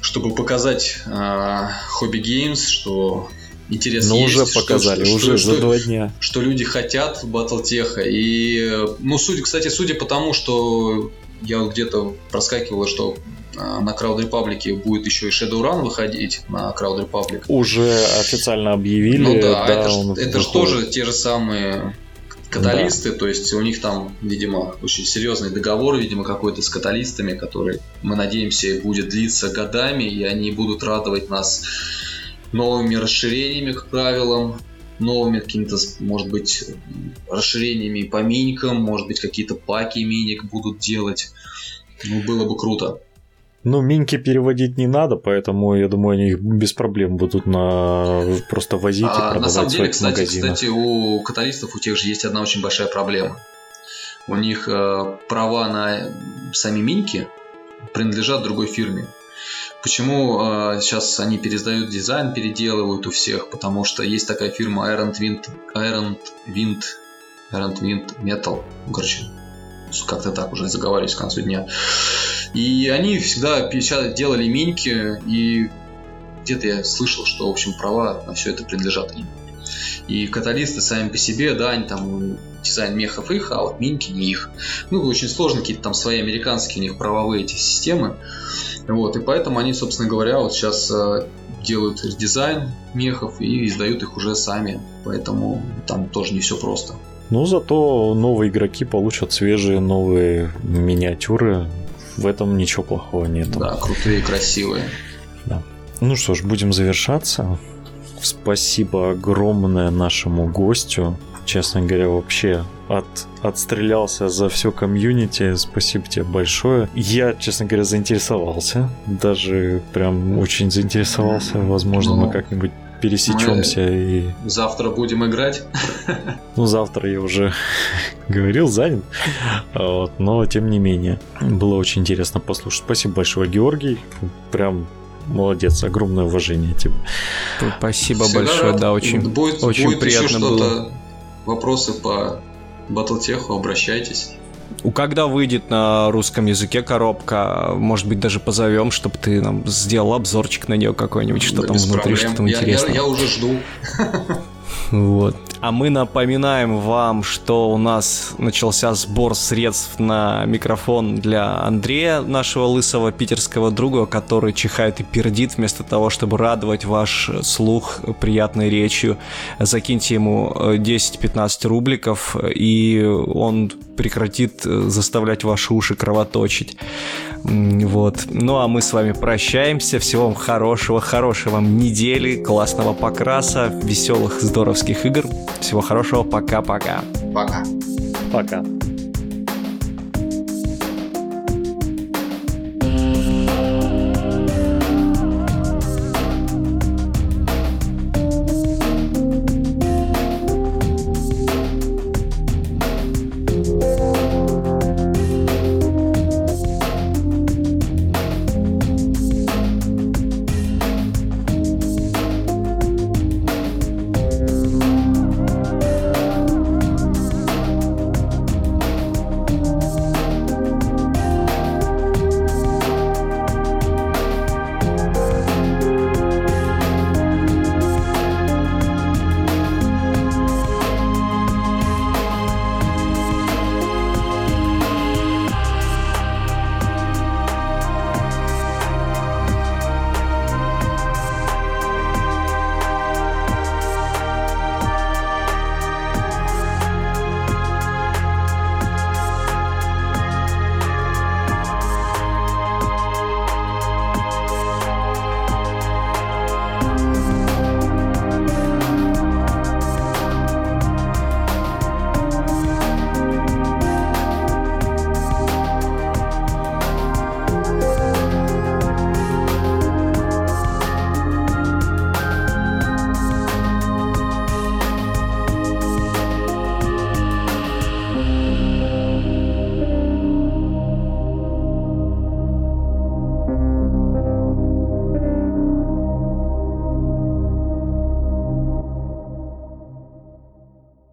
S3: чтобы показать э, Hobby Games, что интерес
S1: Но
S3: есть.
S1: уже показали, что, уже что, за два дня.
S3: Что люди хотят Батлтеха. И, ну, судя, кстати, судя по тому, что я вот где-то проскакивал, что а, на Crowd Republic будет еще и Shadowrun выходить на Crowd Republic.
S1: Уже официально объявили.
S3: Ну да, да это, это же тоже те же самые каталисты, да. то есть у них там, видимо, очень серьезный договор, видимо, какой-то с каталистами, который, мы надеемся, будет длиться годами, и они будут радовать нас новыми расширениями к правилам, новыми какими-то, может быть, расширениями по миникам, может быть, какие-то паки миник будут делать. Ну, было бы круто.
S1: Ну, миньки переводить не надо, поэтому я думаю, они их без проблем будут на просто возить а, и продавать на самом деле,
S3: кстати,
S1: магазинах.
S3: кстати, у каталистов у тех же есть одна очень большая проблема. У них э, права на сами миньки принадлежат другой фирме. Почему э, сейчас они пересдают дизайн, переделывают у всех? Потому что есть такая фирма Iron Wind, Iron Wind, Iron Wind Metal, короче, как-то так уже заговариваюсь к концу дня. И они всегда делали миньки, и где-то я слышал, что, в общем, права на все это принадлежат им. И каталисты сами по себе, да, они там дизайн мехов их, а вот миньки не их. Ну, очень сложно, какие-то там свои американские у них правовые эти системы. Вот, и поэтому они, собственно говоря, вот сейчас э, делают дизайн мехов и издают их уже сами. Поэтому там тоже не все просто.
S1: Ну, зато новые игроки получат свежие новые миниатюры. В этом ничего плохого нет.
S3: Да, крутые, красивые.
S1: Да. Ну что ж, будем завершаться. Спасибо огромное нашему гостю. честно говоря, вообще от, отстрелялся за все комьюнити. Спасибо тебе большое. Я, честно говоря, заинтересовался. Даже прям очень заинтересовался. Возможно, ну, мы как-нибудь пересечемся мы и...
S3: Завтра будем играть.
S1: Ну, завтра я уже говорил, занят. Вот, но, тем не менее, было очень интересно послушать. Спасибо большое, Георгий. Прям молодец, огромное уважение тебе.
S2: Спасибо Всегда большое, рад. да, очень, будет, очень будет приятно еще было.
S3: Вопросы по Батлтеху, обращайтесь.
S2: У когда выйдет на русском языке коробка, может быть, даже позовем, чтобы ты нам сделал обзорчик на нее какой-нибудь, что да там внутри, проблем. что там я, интересно.
S3: Я, я уже жду.
S2: Вот. А мы напоминаем вам, что у нас начался сбор средств на микрофон для Андрея, нашего лысого питерского друга, который чихает и пердит вместо того, чтобы радовать ваш слух приятной речью. Закиньте ему 10-15 э, рубликов, и он прекратит э, заставлять ваши уши кровоточить. Вот. Ну а мы с вами прощаемся. Всего вам хорошего, хорошей вам недели, классного покраса, веселых, здоровских игр. Всего хорошего. Пока-пока.
S3: Пока.
S1: Пока.